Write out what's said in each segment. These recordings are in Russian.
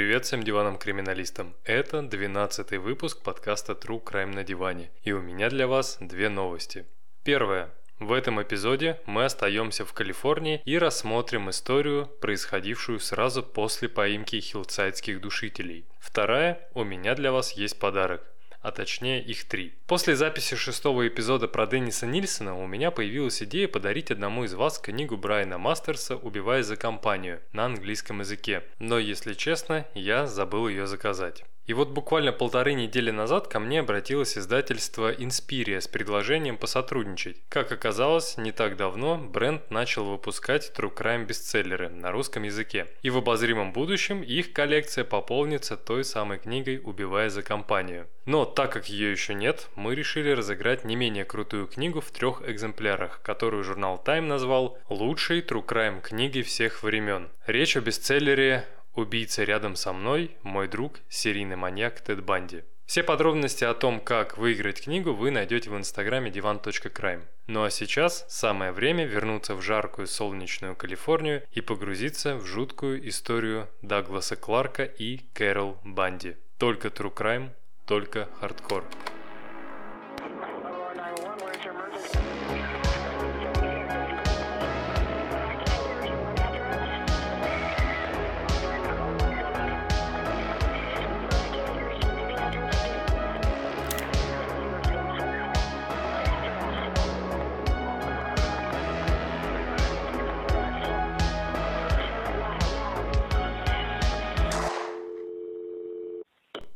Привет всем диванным криминалистам. Это 12 выпуск подкаста True Crime на диване. И у меня для вас две новости. Первое. В этом эпизоде мы остаемся в Калифорнии и рассмотрим историю, происходившую сразу после поимки хилдсайдских душителей. Вторая. У меня для вас есть подарок а точнее их три. После записи шестого эпизода про Денниса Нильсона у меня появилась идея подарить одному из вас книгу Брайана Мастерса «Убивая за компанию» на английском языке, но если честно, я забыл ее заказать. И вот буквально полторы недели назад ко мне обратилось издательство Inspiria с предложением посотрудничать. Как оказалось, не так давно бренд начал выпускать True Crime бестселлеры на русском языке. И в обозримом будущем их коллекция пополнится той самой книгой «Убивая за компанию». Но так как ее еще нет, мы решили разыграть не менее крутую книгу в трех экземплярах, которую журнал Time назвал «Лучшей True Crime книгой всех времен». Речь о бестселлере Убийца рядом со мной, мой друг, серийный маньяк Тед Банди. Все подробности о том, как выиграть книгу, вы найдете в инстаграме divan.crime. Ну а сейчас самое время вернуться в жаркую солнечную Калифорнию и погрузиться в жуткую историю Дагласа Кларка и Кэрол Банди. Только true crime, только хардкор.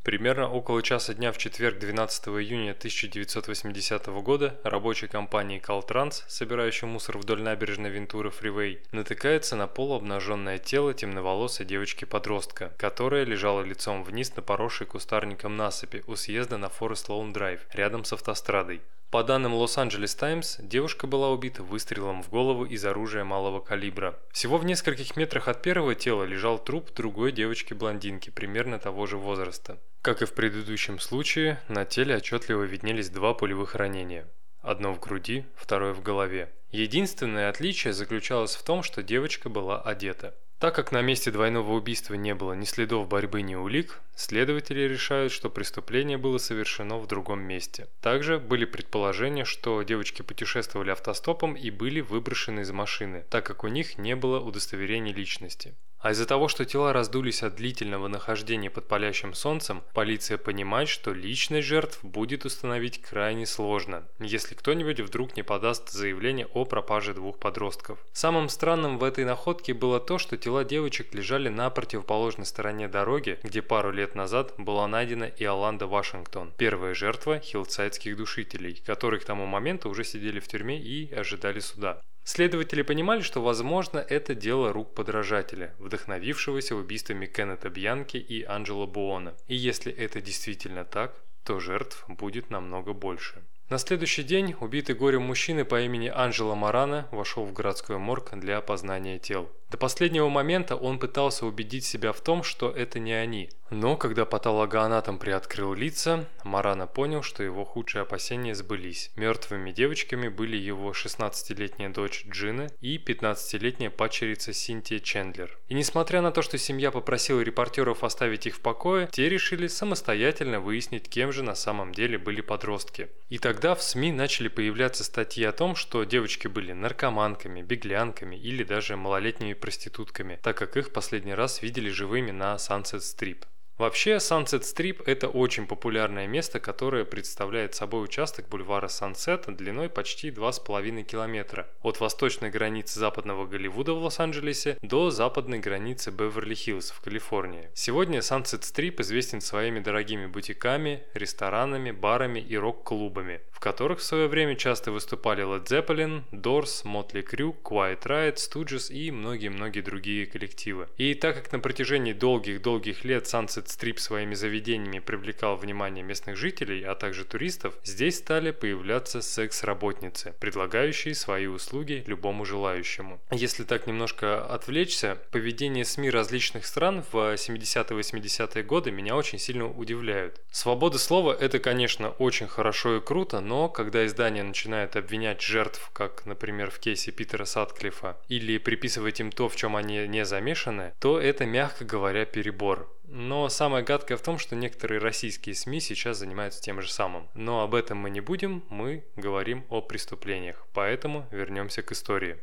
Примерно около часа дня в четверг 12 июня 1980 года рабочей компании Caltrans, собирающей мусор вдоль набережной Вентура Фривей, натыкается на полуобнаженное тело темноволосой девочки-подростка, которая лежала лицом вниз на поросшей кустарником насыпи у съезда на Форест Лоун Драйв, рядом с автострадой. По данным Лос-Анджелес Таймс, девушка была убита выстрелом в голову из оружия малого калибра. Всего в нескольких метрах от первого тела лежал труп другой девочки-блондинки примерно того же возраста. Как и в предыдущем случае, на теле отчетливо виднелись два пулевых ранения. Одно в груди, второе в голове. Единственное отличие заключалось в том, что девочка была одета. Так как на месте двойного убийства не было ни следов борьбы, ни улик, следователи решают, что преступление было совершено в другом месте. Также были предположения, что девочки путешествовали автостопом и были выброшены из машины, так как у них не было удостоверения личности. А из-за того, что тела раздулись от длительного нахождения под палящим солнцем, полиция понимает, что личность жертв будет установить крайне сложно, если кто-нибудь вдруг не подаст заявление о пропаже двух подростков. Самым странным в этой находке было то, что тела девочек лежали на противоположной стороне дороги, где пару лет назад была найдена Иоланда Вашингтон, первая жертва хилдсайдских душителей, которые к тому моменту уже сидели в тюрьме и ожидали суда. Следователи понимали, что, возможно, это дело рук подражателя, вдохновившегося убийствами Кеннета Бьянки и Анджело Буона. И если это действительно так, то жертв будет намного больше. На следующий день убитый горем мужчина по имени Анджело Марана вошел в городской морг для опознания тел. До последнего момента он пытался убедить себя в том, что это не они. Но когда патологоанатом приоткрыл лица, Марана понял, что его худшие опасения сбылись. Мертвыми девочками были его 16-летняя дочь Джина и 15-летняя падчерица Синтия Чендлер. И несмотря на то, что семья попросила репортеров оставить их в покое, те решили самостоятельно выяснить, кем же на самом деле были подростки. И тогда в СМИ начали появляться статьи о том, что девочки были наркоманками, беглянками или даже малолетними проститутками, так как их последний раз видели живыми на Sunset Strip. Вообще, Sunset Strip – это очень популярное место, которое представляет собой участок бульвара Sunset длиной почти 2,5 километра от восточной границы западного Голливуда в Лос-Анджелесе до западной границы Беверли-Хиллз в Калифорнии. Сегодня Sunset Strip известен своими дорогими бутиками, ресторанами, барами и рок-клубами, в которых в свое время часто выступали Led Zeppelin, Doors, Motley Crue, Quiet Riot, Stooges и многие-многие другие коллективы. И так как на протяжении долгих-долгих лет Sunset Sunset Strip своими заведениями привлекал внимание местных жителей, а также туристов, здесь стали появляться секс-работницы, предлагающие свои услуги любому желающему. Если так немножко отвлечься, поведение СМИ различных стран в 70-80-е годы меня очень сильно удивляют. Свобода слова – это, конечно, очень хорошо и круто, но когда издание начинает обвинять жертв, как, например, в кейсе Питера Садклифа, или приписывать им то, в чем они не замешаны, то это, мягко говоря, перебор. Но самое гадкое в том, что некоторые российские СМИ сейчас занимаются тем же самым. Но об этом мы не будем, мы говорим о преступлениях. Поэтому вернемся к истории.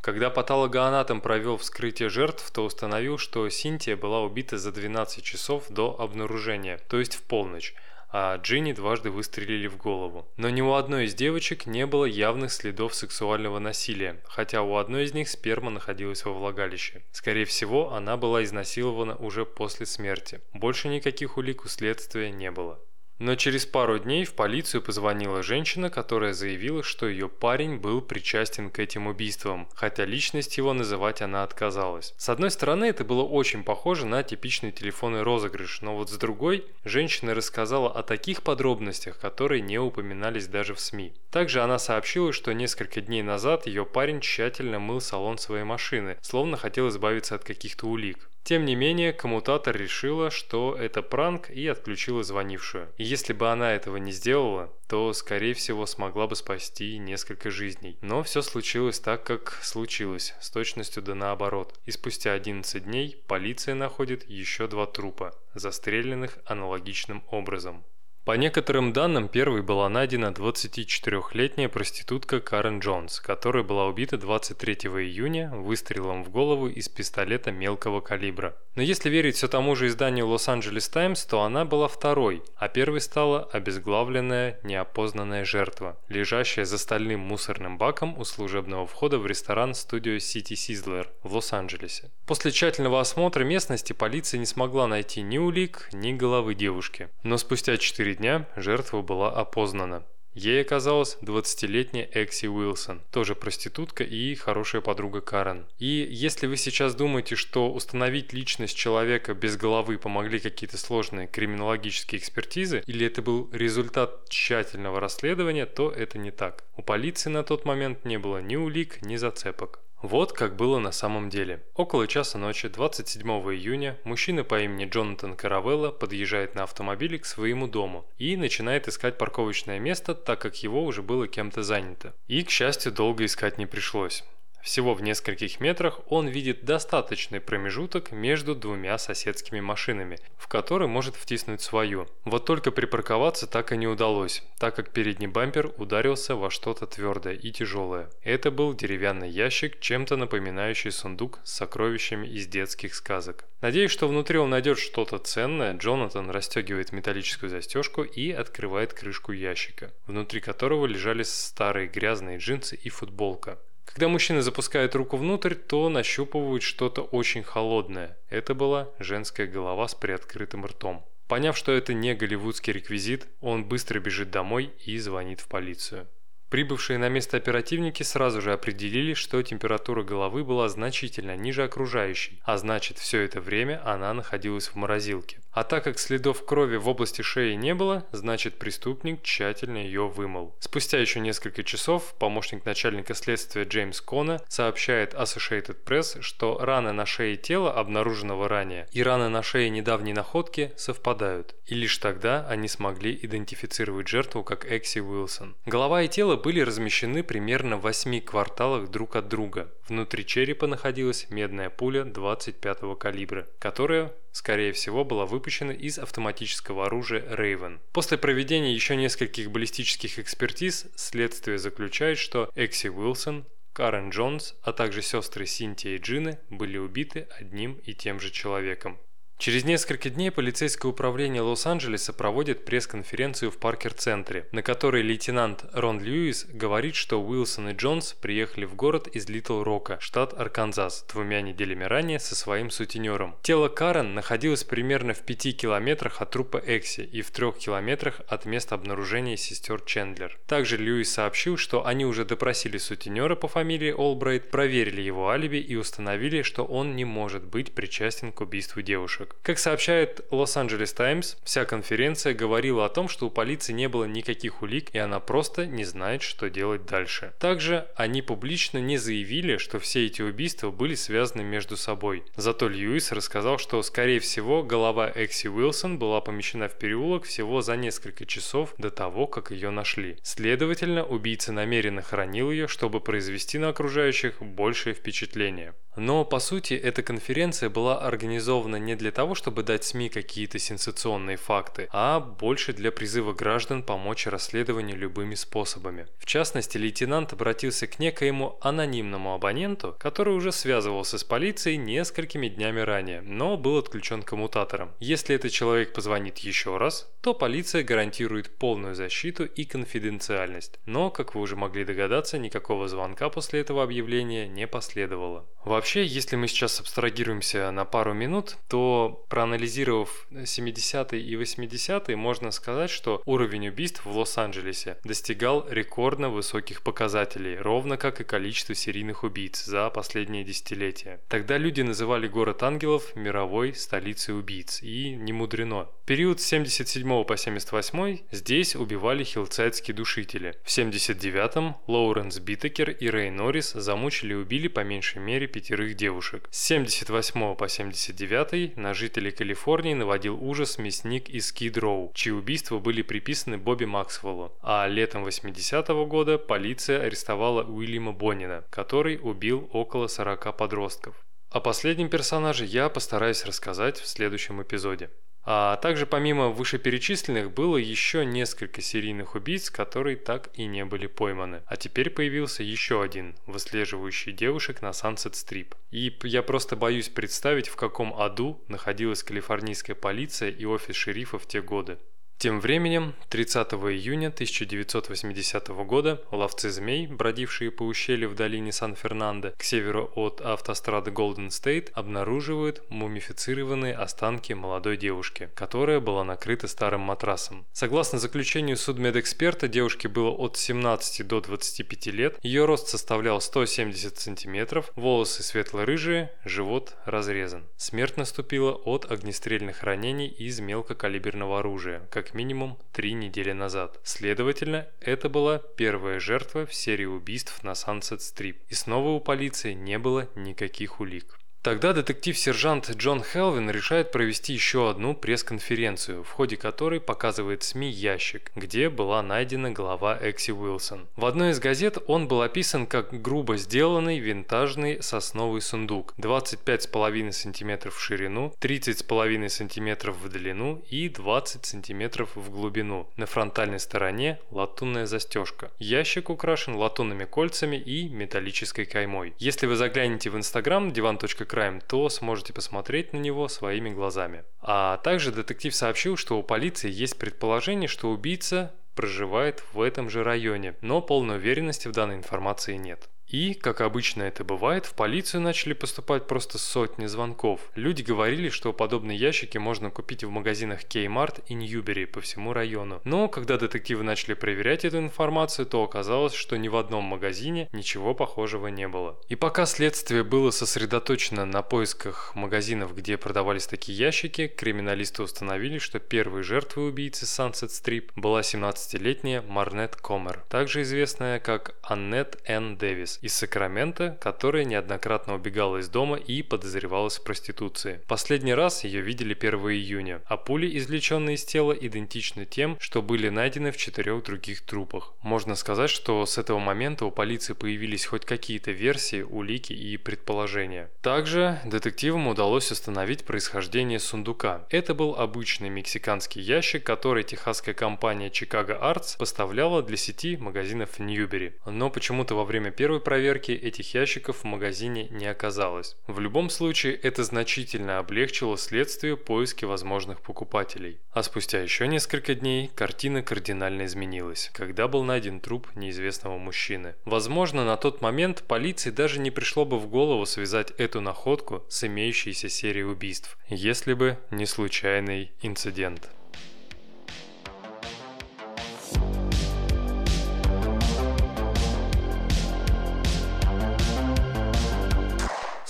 Когда патологоанатом провел вскрытие жертв, то установил, что Синтия была убита за 12 часов до обнаружения, то есть в полночь, а Джинни дважды выстрелили в голову. Но ни у одной из девочек не было явных следов сексуального насилия, хотя у одной из них сперма находилась во влагалище. Скорее всего, она была изнасилована уже после смерти. Больше никаких улик у следствия не было. Но через пару дней в полицию позвонила женщина, которая заявила, что ее парень был причастен к этим убийствам, хотя личность его называть она отказалась. С одной стороны, это было очень похоже на типичный телефонный розыгрыш, но вот с другой, женщина рассказала о таких подробностях, которые не упоминались даже в СМИ. Также она сообщила, что несколько дней назад ее парень тщательно мыл салон своей машины, словно хотел избавиться от каких-то улик. Тем не менее, коммутатор решила, что это пранк и отключила звонившую. И если бы она этого не сделала, то, скорее всего, смогла бы спасти несколько жизней. Но все случилось так, как случилось, с точностью да наоборот. И спустя 11 дней полиция находит еще два трупа, застреленных аналогичным образом. По некоторым данным, первой была найдена 24-летняя проститутка Карен Джонс, которая была убита 23 июня выстрелом в голову из пистолета мелкого калибра. Но если верить все тому же изданию Лос-Анджелес Таймс, то она была второй, а первой стала обезглавленная неопознанная жертва, лежащая за стальным мусорным баком у служебного входа в ресторан студию City Sizzler в Лос-Анджелесе. После тщательного осмотра местности полиция не смогла найти ни улик, ни головы девушки. Но спустя 4 дня жертва была опознана. Ей оказалась 20-летняя Экси Уилсон, тоже проститутка и хорошая подруга Карен. И если вы сейчас думаете, что установить личность человека без головы помогли какие-то сложные криминологические экспертизы, или это был результат тщательного расследования, то это не так. У полиции на тот момент не было ни улик, ни зацепок. Вот как было на самом деле. Около часа ночи 27 июня мужчина по имени Джонатан Каравелла подъезжает на автомобиле к своему дому и начинает искать парковочное место, так как его уже было кем-то занято. И, к счастью, долго искать не пришлось. Всего в нескольких метрах он видит достаточный промежуток между двумя соседскими машинами, в который может втиснуть свою. Вот только припарковаться так и не удалось, так как передний бампер ударился во что-то твердое и тяжелое. Это был деревянный ящик, чем-то напоминающий сундук с сокровищами из детских сказок. Надеясь, что внутри он найдет что-то ценное, Джонатан расстегивает металлическую застежку и открывает крышку ящика, внутри которого лежали старые грязные джинсы и футболка. Когда мужчина запускает руку внутрь, то нащупывают что-то очень холодное. Это была женская голова с приоткрытым ртом. Поняв, что это не голливудский реквизит, он быстро бежит домой и звонит в полицию. Прибывшие на место оперативники сразу же определили, что температура головы была значительно ниже окружающей, а значит все это время она находилась в морозилке. А так как следов крови в области шеи не было, значит преступник тщательно ее вымыл. Спустя еще несколько часов помощник начальника следствия Джеймс Кона сообщает Associated Press, что раны на шее тела, обнаруженного ранее, и раны на шее недавней находки совпадают. И лишь тогда они смогли идентифицировать жертву как Экси Уилсон. Голова и тело были размещены примерно в 8 кварталах друг от друга. Внутри черепа находилась медная пуля 25-го калибра, которая, скорее всего, была выпущена из автоматического оружия Raven. После проведения еще нескольких баллистических экспертиз, следствие заключает, что Экси Уилсон Карен Джонс, а также сестры Синтия и Джины были убиты одним и тем же человеком. Через несколько дней полицейское управление Лос-Анджелеса проводит пресс-конференцию в Паркер-центре, на которой лейтенант Рон Льюис говорит, что Уилсон и Джонс приехали в город из Литл-Рока, штат Арканзас, двумя неделями ранее со своим сутенером. Тело Карен находилось примерно в 5 километрах от трупа Экси и в 3 километрах от места обнаружения сестер Чендлер. Также Льюис сообщил, что они уже допросили сутенера по фамилии Олбрайт, проверили его алиби и установили, что он не может быть причастен к убийству девушек. Как сообщает Лос-Анджелес Таймс, вся конференция говорила о том, что у полиции не было никаких улик, и она просто не знает, что делать дальше. Также они публично не заявили, что все эти убийства были связаны между собой. Зато Льюис рассказал, что, скорее всего, голова Экси Уилсон была помещена в переулок всего за несколько часов до того, как ее нашли. Следовательно, убийца намеренно хранил ее, чтобы произвести на окружающих большее впечатление. Но, по сути, эта конференция была организована не для того, чтобы дать СМИ какие-то сенсационные факты, а больше для призыва граждан помочь расследованию любыми способами. В частности, лейтенант обратился к некоему анонимному абоненту, который уже связывался с полицией несколькими днями ранее, но был отключен коммутатором. Если этот человек позвонит еще раз, то полиция гарантирует полную защиту и конфиденциальность. Но, как вы уже могли догадаться, никакого звонка после этого объявления не последовало. Вообще, если мы сейчас абстрагируемся на пару минут, то проанализировав 70-е и 80-е, можно сказать, что уровень убийств в Лос-Анджелесе достигал рекордно высоких показателей, ровно как и количество серийных убийц за последние десятилетия. Тогда люди называли город ангелов мировой столицей убийц, и не мудрено. В период с 77 по 78 здесь убивали хиллсайдские душители. В 79-м Лоуренс Биттекер и Рэй Норрис замучили и убили по меньшей мере пятерых девушек. С 78 по 79 на жителей Калифорнии наводил ужас мясник из Кидроу, чьи убийства были приписаны Бобби Максвеллу. А летом 80 -го года полиция арестовала Уильяма Боннина, который убил около 40 подростков. О последнем персонаже я постараюсь рассказать в следующем эпизоде. А также помимо вышеперечисленных было еще несколько серийных убийц, которые так и не были пойманы. А теперь появился еще один, выслеживающий девушек на Sunset Strip. И я просто боюсь представить, в каком аду находилась калифорнийская полиция и офис шерифа в те годы. Тем временем, 30 июня 1980 года ловцы змей, бродившие по ущелью в долине Сан-Фернандо к северу от автострады Голден Стейт, обнаруживают мумифицированные останки молодой девушки, которая была накрыта старым матрасом. Согласно заключению судмедэксперта, девушке было от 17 до 25 лет, ее рост составлял 170 сантиметров, волосы светло-рыжие, живот разрезан. Смерть наступила от огнестрельных ранений из мелкокалиберного оружия, как минимум три недели назад. Следовательно, это была первая жертва в серии убийств на Sunset Strip. И снова у полиции не было никаких улик. Тогда детектив-сержант Джон Хелвин решает провести еще одну пресс-конференцию, в ходе которой показывает СМИ ящик, где была найдена голова Экси Уилсон. В одной из газет он был описан как грубо сделанный винтажный сосновый сундук 25,5 см в ширину, 30,5 см в длину и 20 см в глубину. На фронтальной стороне латунная застежка. Ящик украшен латунными кольцами и металлической каймой. Если вы заглянете в инстаграм divan.com Crime, то сможете посмотреть на него своими глазами. А также детектив сообщил, что у полиции есть предположение, что убийца проживает в этом же районе, но полной уверенности в данной информации нет. И, как обычно это бывает, в полицию начали поступать просто сотни звонков. Люди говорили, что подобные ящики можно купить в магазинах Kmart и Newberry по всему району. Но когда детективы начали проверять эту информацию, то оказалось, что ни в одном магазине ничего похожего не было. И пока следствие было сосредоточено на поисках магазинов, где продавались такие ящики, криминалисты установили, что первой жертвой убийцы Sunset Strip была 17-летняя Марнет Комер, также известная как Аннет Н. Дэвис из Сакрамента, которая неоднократно убегала из дома и подозревалась в проституции. Последний раз ее видели 1 июня, а пули, извлеченные из тела, идентичны тем, что были найдены в четырех других трупах. Можно сказать, что с этого момента у полиции появились хоть какие-то версии, улики и предположения. Также детективам удалось установить происхождение сундука. Это был обычный мексиканский ящик, который техасская компания Chicago Arts поставляла для сети магазинов Ньюбери. Но почему-то во время первой проверки этих ящиков в магазине не оказалось. В любом случае, это значительно облегчило следствию поиски возможных покупателей. А спустя еще несколько дней картина кардинально изменилась, когда был найден труп неизвестного мужчины. Возможно, на тот момент полиции даже не пришло бы в голову связать эту находку с имеющейся серией убийств, если бы не случайный инцидент.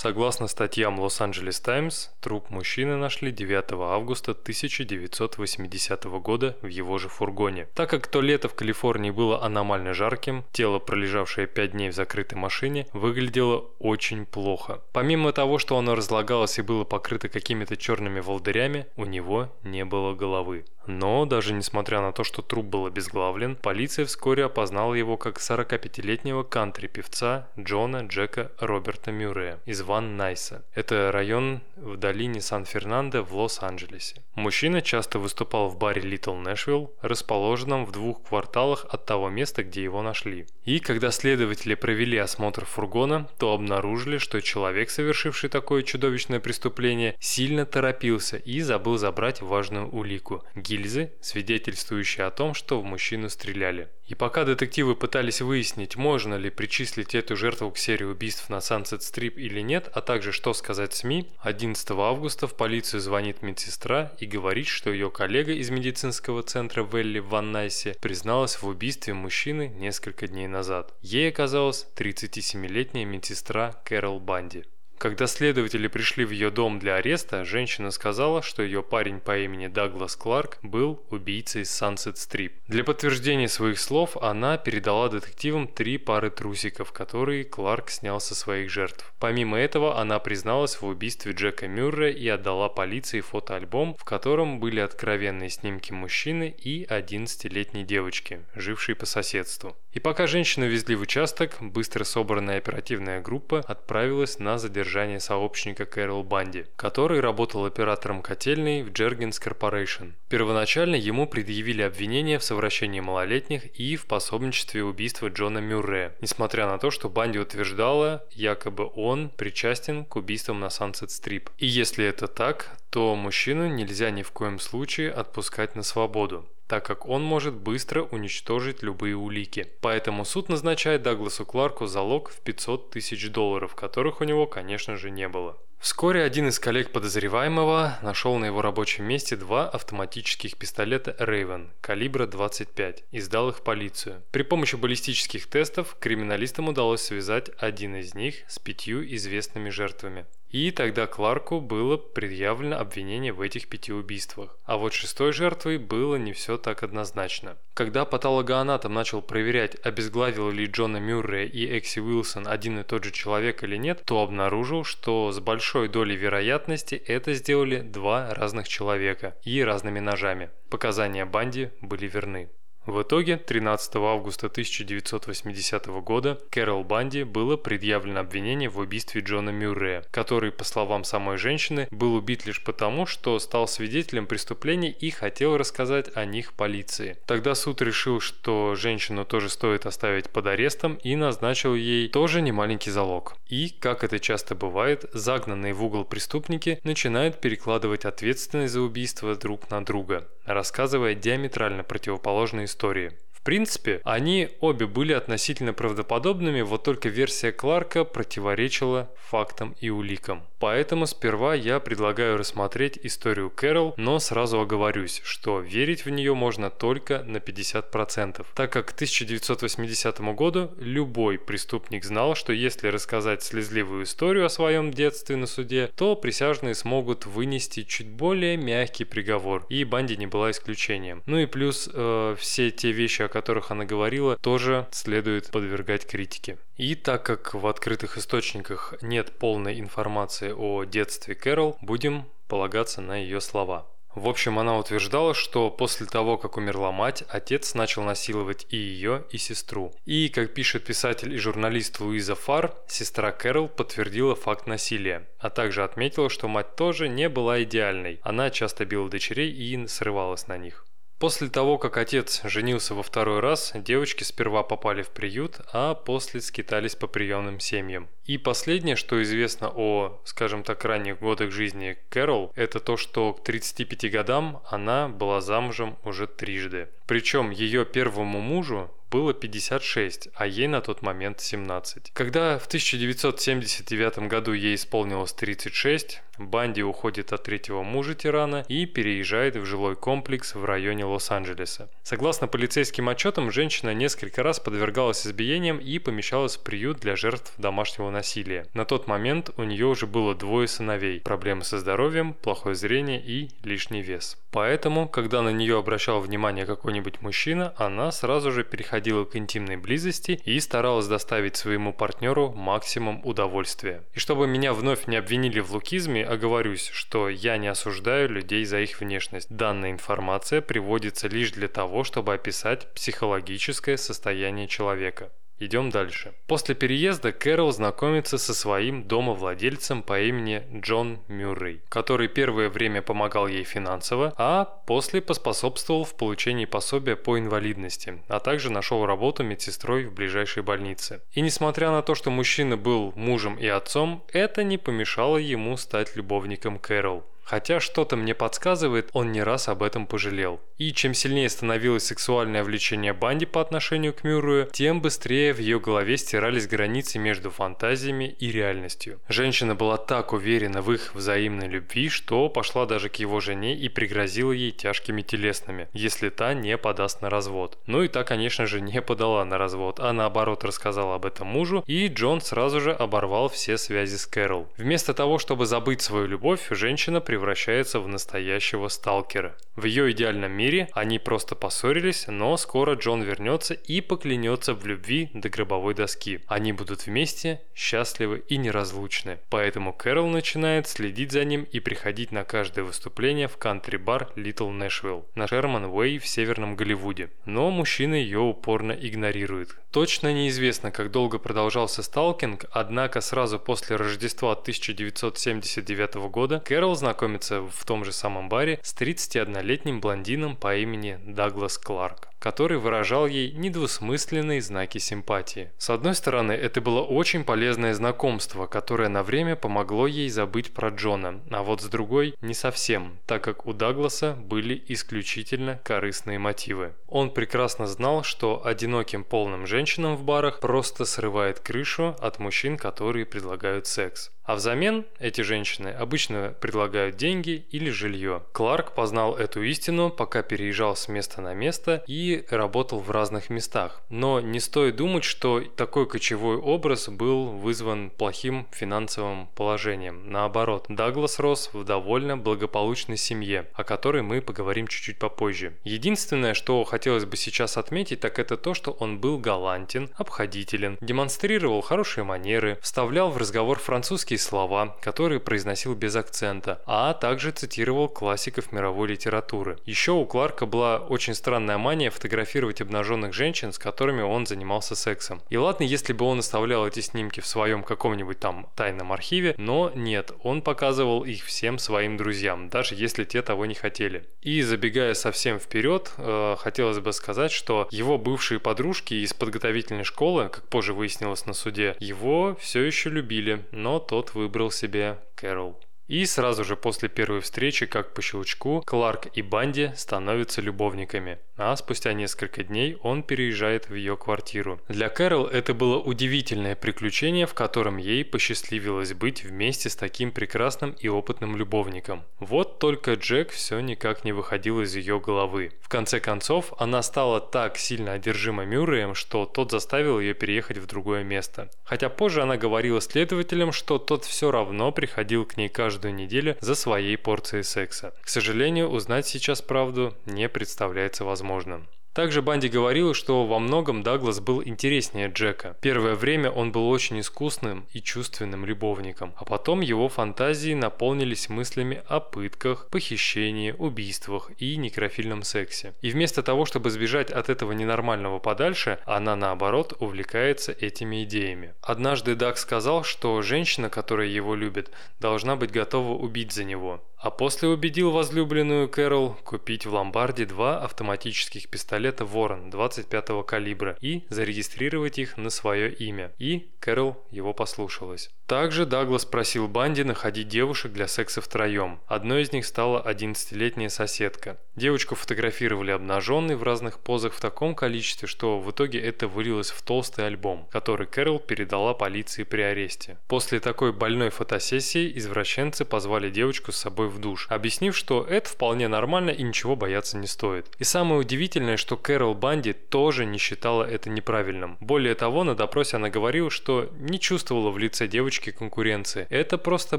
Согласно статьям Лос-Анджелес Таймс, труп мужчины нашли 9 августа 1980 года в его же фургоне. Так как то лето в Калифорнии было аномально жарким, тело, пролежавшее 5 дней в закрытой машине, выглядело очень плохо. Помимо того, что оно разлагалось и было покрыто какими-то черными волдырями, у него не было головы. Но, даже несмотря на то, что труп был обезглавлен, полиция вскоре опознала его как 45-летнего кантри-певца Джона Джека Роберта Мюррея из Ван Найса. Это район в долине Сан-Фернандо в Лос-Анджелесе. Мужчина часто выступал в баре Little Nashville, расположенном в двух кварталах от того места, где его нашли. И когда следователи провели осмотр фургона, то обнаружили, что человек, совершивший такое чудовищное преступление, сильно торопился и забыл забрать важную улику – гильзы, свидетельствующие о том, что в мужчину стреляли. И пока детективы пытались выяснить, можно ли причислить эту жертву к серии убийств на Sunset Strip или нет, а также что сказать СМИ, 11 августа в полицию звонит медсестра и говорит, что ее коллега из медицинского центра Велли в Ваннайсе призналась в убийстве мужчины несколько дней назад. Ей оказалась 37-летняя медсестра Кэрол Банди. Когда следователи пришли в ее дом для ареста, женщина сказала, что ее парень по имени Даглас Кларк был убийцей Sunset Strip. Для подтверждения своих слов она передала детективам три пары трусиков, которые Кларк снял со своих жертв. Помимо этого, она призналась в убийстве Джека Мюррея и отдала полиции фотоальбом, в котором были откровенные снимки мужчины и 11-летней девочки, жившей по соседству. И пока женщину везли в участок, быстро собранная оперативная группа отправилась на задержание задержание сообщника Кэрол Банди, который работал оператором котельной в Джергенс Корпорейшн. Первоначально ему предъявили обвинения в совращении малолетних и в пособничестве убийства Джона Мюррея, несмотря на то, что Банди утверждала, якобы он причастен к убийствам на Сансет Стрип. И если это так, то мужчину нельзя ни в коем случае отпускать на свободу так как он может быстро уничтожить любые улики. Поэтому суд назначает Дагласу Кларку залог в 500 тысяч долларов, которых у него, конечно же, не было. Вскоре один из коллег подозреваемого нашел на его рабочем месте два автоматических пистолета Raven калибра 25 и сдал их в полицию. При помощи баллистических тестов криминалистам удалось связать один из них с пятью известными жертвами. И тогда Кларку было предъявлено обвинение в этих пяти убийствах. А вот шестой жертвой было не все так однозначно. Когда патологоанатом начал проверять, обезглавил ли Джона Мюррея и Экси Уилсон один и тот же человек или нет, то обнаружил, что с большой долей вероятности это сделали два разных человека и разными ножами. Показания Банди были верны. В итоге 13 августа 1980 года Кэрол Банди было предъявлено обвинение в убийстве Джона Мюррея, который, по словам самой женщины, был убит лишь потому, что стал свидетелем преступлений и хотел рассказать о них полиции. Тогда суд решил, что женщину тоже стоит оставить под арестом и назначил ей тоже немаленький залог. И, как это часто бывает, загнанные в угол преступники начинают перекладывать ответственность за убийство друг на друга, рассказывая диаметрально противоположные истории принципе, они обе были относительно правдоподобными, вот только версия Кларка противоречила фактам и уликам. Поэтому сперва я предлагаю рассмотреть историю Кэрол, но сразу оговорюсь, что верить в нее можно только на 50%, так как к 1980 году любой преступник знал, что если рассказать слезливую историю о своем детстве на суде, то присяжные смогут вынести чуть более мягкий приговор, и Банди не была исключением. Ну и плюс э, все те вещи, о которых она говорила, тоже следует подвергать критике. И так как в открытых источниках нет полной информации о детстве Кэрол, будем полагаться на ее слова. В общем, она утверждала, что после того, как умерла мать, отец начал насиловать и ее, и сестру. И, как пишет писатель и журналист Луиза Фар, сестра Кэрол подтвердила факт насилия, а также отметила, что мать тоже не была идеальной. Она часто била дочерей и срывалась на них. После того, как отец женился во второй раз, девочки сперва попали в приют, а после скитались по приемным семьям. И последнее, что известно о, скажем так, ранних годах жизни Кэрол, это то, что к 35 годам она была замужем уже трижды. Причем ее первому мужу было 56, а ей на тот момент 17. Когда в 1979 году ей исполнилось 36, Банди уходит от третьего мужа тирана и переезжает в жилой комплекс в районе Лос-Анджелеса. Согласно полицейским отчетам, женщина несколько раз подвергалась избиениям и помещалась в приют для жертв домашнего насилия. На тот момент у нее уже было двое сыновей, проблемы со здоровьем, плохое зрение и лишний вес. Поэтому, когда на нее обращал внимание какой-нибудь мужчина, она сразу же переходила к интимной близости и старалась доставить своему партнеру максимум удовольствия. И чтобы меня вновь не обвинили в лукизме, оговорюсь, что я не осуждаю людей за их внешность. Данная информация приводится лишь для того, чтобы описать психологическое состояние человека. Идем дальше. После переезда Кэрол знакомится со своим домовладельцем по имени Джон Мюррей, который первое время помогал ей финансово, а после поспособствовал в получении пособия по инвалидности, а также нашел работу медсестрой в ближайшей больнице. И несмотря на то, что мужчина был мужем и отцом, это не помешало ему стать любовником Кэрол. Хотя что-то мне подсказывает, он не раз об этом пожалел. И чем сильнее становилось сексуальное влечение Банди по отношению к Мюррею, тем быстрее в ее голове стирались границы между фантазиями и реальностью. Женщина была так уверена в их взаимной любви, что пошла даже к его жене и пригрозила ей тяжкими телесными, если та не подаст на развод. Ну и та, конечно же, не подала на развод, а наоборот рассказала об этом мужу, и Джон сразу же оборвал все связи с Кэрол. Вместо того, чтобы забыть свою любовь, женщина превращается в настоящего сталкера. В ее идеальном мире они просто поссорились, но скоро Джон вернется и поклянется в любви до гробовой доски. Они будут вместе, счастливы и неразлучны. Поэтому Кэрол начинает следить за ним и приходить на каждое выступление в кантри-бар Little Nashville на Шерман Уэй в Северном Голливуде. Но мужчина ее упорно игнорирует. Точно неизвестно, как долго продолжался сталкинг, однако сразу после Рождества 1979 года Кэрол знакомится в том же самом баре с 31-летним блондином по имени Даглас Кларк который выражал ей недвусмысленные знаки симпатии. С одной стороны, это было очень полезное знакомство, которое на время помогло ей забыть про Джона, а вот с другой – не совсем, так как у Дагласа были исключительно корыстные мотивы. Он прекрасно знал, что одиноким полным женщинам в барах просто срывает крышу от мужчин, которые предлагают секс. А взамен эти женщины обычно предлагают деньги или жилье. Кларк познал эту истину, пока переезжал с места на место и работал в разных местах. Но не стоит думать, что такой кочевой образ был вызван плохим финансовым положением. Наоборот, Даглас рос в довольно благополучной семье, о которой мы поговорим чуть-чуть попозже. Единственное, что хотелось бы сейчас отметить, так это то, что он был галантен, обходителен, демонстрировал хорошие манеры, вставлял в разговор французский английские слова, которые произносил без акцента, а также цитировал классиков мировой литературы. Еще у Кларка была очень странная мания фотографировать обнаженных женщин, с которыми он занимался сексом. И ладно, если бы он оставлял эти снимки в своем каком-нибудь там тайном архиве, но нет, он показывал их всем своим друзьям, даже если те того не хотели. И забегая совсем вперед, э, хотелось бы сказать, что его бывшие подружки из подготовительной школы, как позже выяснилось на суде, его все еще любили, но тот выбрал себе Кэрол. И сразу же после первой встречи, как по щелчку, Кларк и Банди становятся любовниками, а спустя несколько дней он переезжает в ее квартиру. Для Кэрол это было удивительное приключение, в котором ей посчастливилось быть вместе с таким прекрасным и опытным любовником. Вот только Джек все никак не выходил из ее головы. В конце концов, она стала так сильно одержима Мюрреем, что тот заставил ее переехать в другое место. Хотя позже она говорила следователям, что тот все равно приходил к ней каждый каждую неделю за своей порцией секса. К сожалению, узнать сейчас правду не представляется возможным. Также Банди говорил, что во многом Даглас был интереснее Джека. Первое время он был очень искусным и чувственным любовником, а потом его фантазии наполнились мыслями о пытках, похищении, убийствах и некрофильном сексе. И вместо того, чтобы сбежать от этого ненормального подальше, она наоборот увлекается этими идеями. Однажды Даг сказал, что женщина, которая его любит, должна быть готова убить за него а после убедил возлюбленную Кэрол купить в ломбарде два автоматических пистолета Ворон 25-го калибра и зарегистрировать их на свое имя. И Кэрол его послушалась. Также Даглас просил Банди находить девушек для секса втроем. Одной из них стала 11-летняя соседка. Девочку фотографировали обнаженной в разных позах в таком количестве, что в итоге это вылилось в толстый альбом, который Кэрол передала полиции при аресте. После такой больной фотосессии извращенцы позвали девочку с собой в в душ, объяснив, что это вполне нормально и ничего бояться не стоит. И самое удивительное, что Кэрол Банди тоже не считала это неправильным. Более того, на допросе она говорила, что не чувствовала в лице девочки конкуренции. Это просто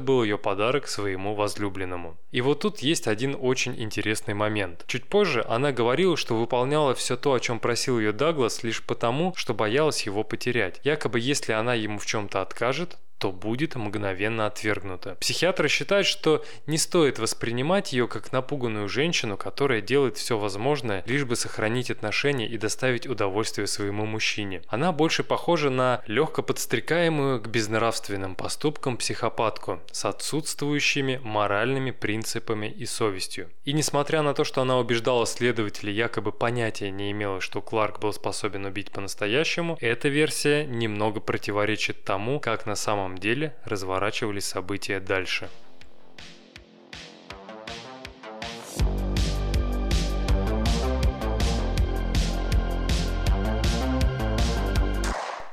был ее подарок своему возлюбленному. И вот тут есть один очень интересный момент. Чуть позже она говорила, что выполняла все то, о чем просил ее Даглас, лишь потому, что боялась его потерять. Якобы если она ему в чем-то откажет, то будет мгновенно отвергнута. Психиатры считают, что не стоит воспринимать ее как напуганную женщину, которая делает все возможное, лишь бы сохранить отношения и доставить удовольствие своему мужчине. Она больше похожа на легко подстрекаемую к безнравственным поступкам психопатку с отсутствующими моральными принципами и совестью. И несмотря на то, что она убеждала следователей, якобы понятия не имела, что Кларк был способен убить по-настоящему, эта версия немного противоречит тому, как на самом самом деле разворачивались события дальше.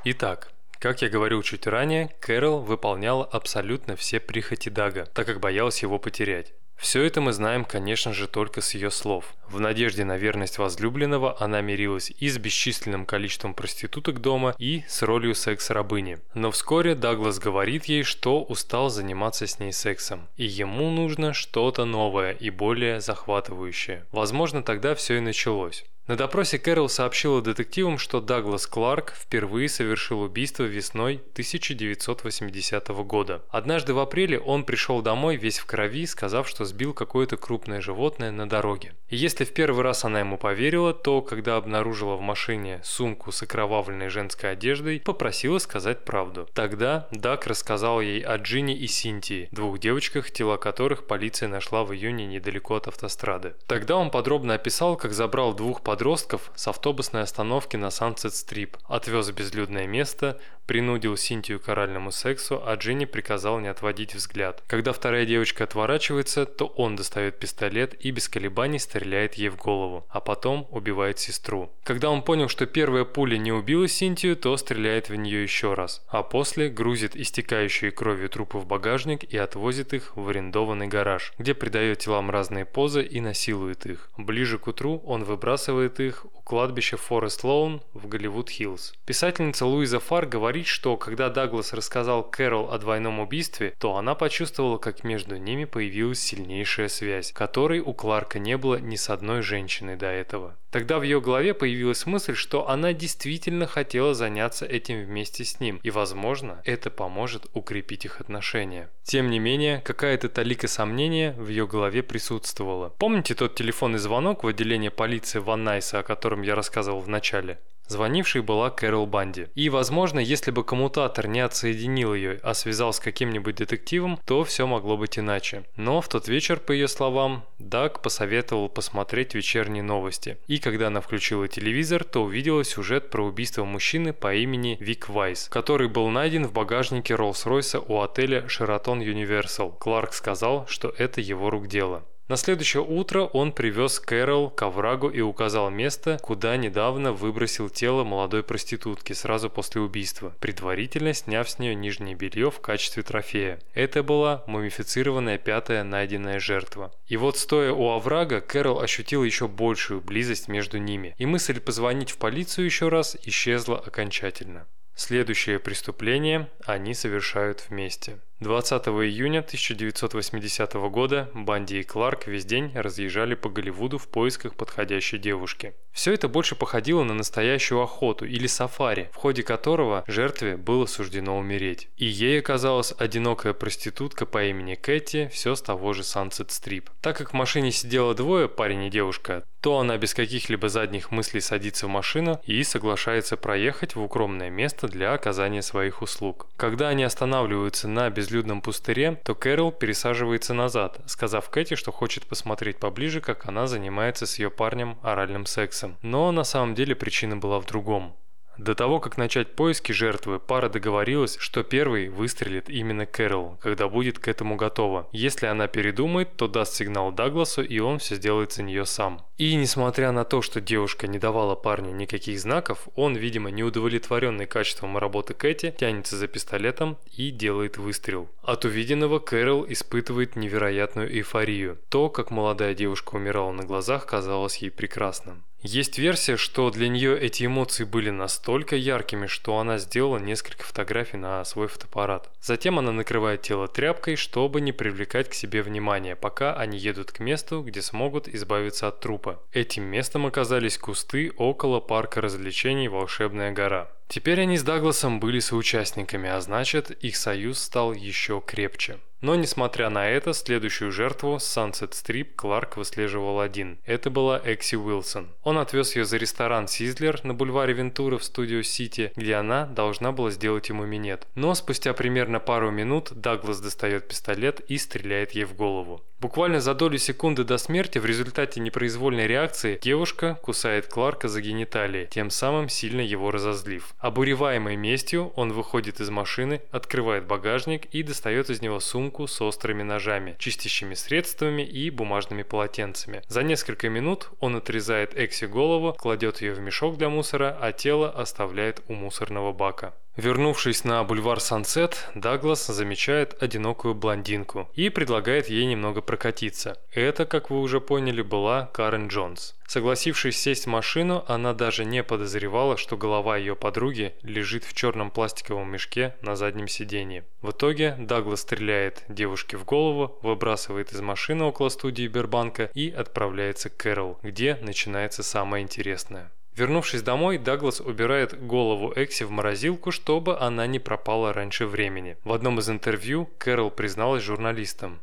Итак, как я говорил чуть ранее, Кэрол выполняла абсолютно все прихоти Дага, так как боялась его потерять. Все это мы знаем, конечно же, только с ее слов. В надежде на верность возлюбленного она мирилась и с бесчисленным количеством проституток дома, и с ролью секс-рабыни. Но вскоре Даглас говорит ей, что устал заниматься с ней сексом, и ему нужно что-то новое и более захватывающее. Возможно, тогда все и началось. На допросе Кэрол сообщила детективам, что Даглас Кларк впервые совершил убийство весной 1980 года. Однажды в апреле он пришел домой весь в крови, сказав, что сбил какое-то крупное животное на дороге. И если в первый раз она ему поверила, то, когда обнаружила в машине сумку с окровавленной женской одеждой, попросила сказать правду. Тогда Даг рассказал ей о Джинни и Синтии, двух девочках, тела которых полиция нашла в июне недалеко от автострады. Тогда он подробно описал, как забрал двух подростков подростков с автобусной остановки на Сансет-Стрип, отвез в безлюдное место, принудил Синтию к оральному сексу, а Джинни приказал не отводить взгляд. Когда вторая девочка отворачивается, то он достает пистолет и без колебаний стреляет ей в голову, а потом убивает сестру. Когда он понял, что первая пуля не убила Синтию, то стреляет в нее еще раз, а после грузит истекающие кровью трупы в багажник и отвозит их в арендованный гараж, где придает телам разные позы и насилует их. Ближе к утру он выбрасывает их у кладбища Форест Лоун в Голливуд-Хиллз. Писательница Луиза Фар говорит, что когда Даглас рассказал Кэрол о двойном убийстве, то она почувствовала, как между ними появилась сильнейшая связь, которой у Кларка не было ни с одной женщиной до этого. Тогда в ее голове появилась мысль, что она действительно хотела заняться этим вместе с ним, и, возможно, это поможет укрепить их отношения. Тем не менее, какая-то талика сомнения в ее голове присутствовала. Помните тот телефонный звонок в отделение полиции Ван Найса, о котором я рассказывал в начале? Звонившей была Кэрол Банди. И, возможно, если бы коммутатор не отсоединил ее, а связал с каким-нибудь детективом, то все могло быть иначе. Но в тот вечер, по ее словам, Даг посоветовал посмотреть вечерние новости. И когда она включила телевизор, то увидела сюжет про убийство мужчины по имени Вик Вайс, который был найден в багажнике Роллс-Ройса у отеля Sheraton Universal. Кларк сказал, что это его рук дело. На следующее утро он привез Кэрол к оврагу и указал место, куда недавно выбросил тело молодой проститутки сразу после убийства, предварительно сняв с нее нижнее белье в качестве трофея. Это была мумифицированная пятая найденная жертва. И вот стоя у оврага, Кэрол ощутил еще большую близость между ними, и мысль позвонить в полицию еще раз исчезла окончательно. Следующее преступление они совершают вместе. 20 июня 1980 года Банди и Кларк весь день разъезжали по Голливуду в поисках подходящей девушки. Все это больше походило на настоящую охоту или сафари, в ходе которого жертве было суждено умереть. И ей оказалась одинокая проститутка по имени Кэти, все с того же Sunset Strip. Так как в машине сидело двое, парень и девушка, то она без каких-либо задних мыслей садится в машину и соглашается проехать в укромное место для оказания своих услуг. Когда они останавливаются на безлюдном пустыре, то Кэрол пересаживается назад, сказав Кэти, что хочет посмотреть поближе, как она занимается с ее парнем оральным сексом. Но на самом деле причина была в другом. До того, как начать поиски жертвы, пара договорилась, что первый выстрелит именно Кэрол, когда будет к этому готова. Если она передумает, то даст сигнал Дагласу, и он все сделает за нее сам. И несмотря на то, что девушка не давала парню никаких знаков, он, видимо, неудовлетворенный качеством работы Кэти, тянется за пистолетом и делает выстрел. От увиденного Кэрол испытывает невероятную эйфорию. То, как молодая девушка умирала на глазах, казалось ей прекрасным. Есть версия, что для нее эти эмоции были настолько яркими, что она сделала несколько фотографий на свой фотоаппарат. Затем она накрывает тело тряпкой, чтобы не привлекать к себе внимания, пока они едут к месту, где смогут избавиться от трупа. Этим местом оказались кусты около парка развлечений «Волшебная гора». Теперь они с Дагласом были соучастниками, а значит, их союз стал еще крепче. Но несмотря на это, следующую жертву Sunset Strip Кларк выслеживал один. Это была Экси Уилсон. Он отвез ее за ресторан Сизлер на бульваре Вентура в студию Сити, где она должна была сделать ему минет. Но спустя примерно пару минут Даглас достает пистолет и стреляет ей в голову. Буквально за долю секунды до смерти в результате непроизвольной реакции девушка кусает Кларка за гениталии, тем самым сильно его разозлив. Обуреваемый местью, он выходит из машины, открывает багажник и достает из него сумку с острыми ножами, чистящими средствами и бумажными полотенцами. За несколько минут он отрезает Экси голову, кладет ее в мешок для мусора, а тело оставляет у мусорного бака. Вернувшись на бульвар Сансет, Даглас замечает одинокую блондинку и предлагает ей немного прокатиться. Это, как вы уже поняли, была Карен Джонс. Согласившись сесть в машину, она даже не подозревала, что голова ее подруги лежит в черном пластиковом мешке на заднем сиденье. В итоге Даглас стреляет девушке в голову, выбрасывает из машины около студии Бербанка и отправляется к Кэрол, где начинается самое интересное. Вернувшись домой, Даглас убирает голову Экси в морозилку, чтобы она не пропала раньше времени. В одном из интервью Кэрол призналась журналистам.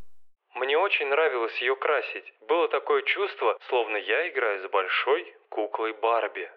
«Мне очень нравилось ее красить. Было такое чувство, словно я играю с большой куклой Барби».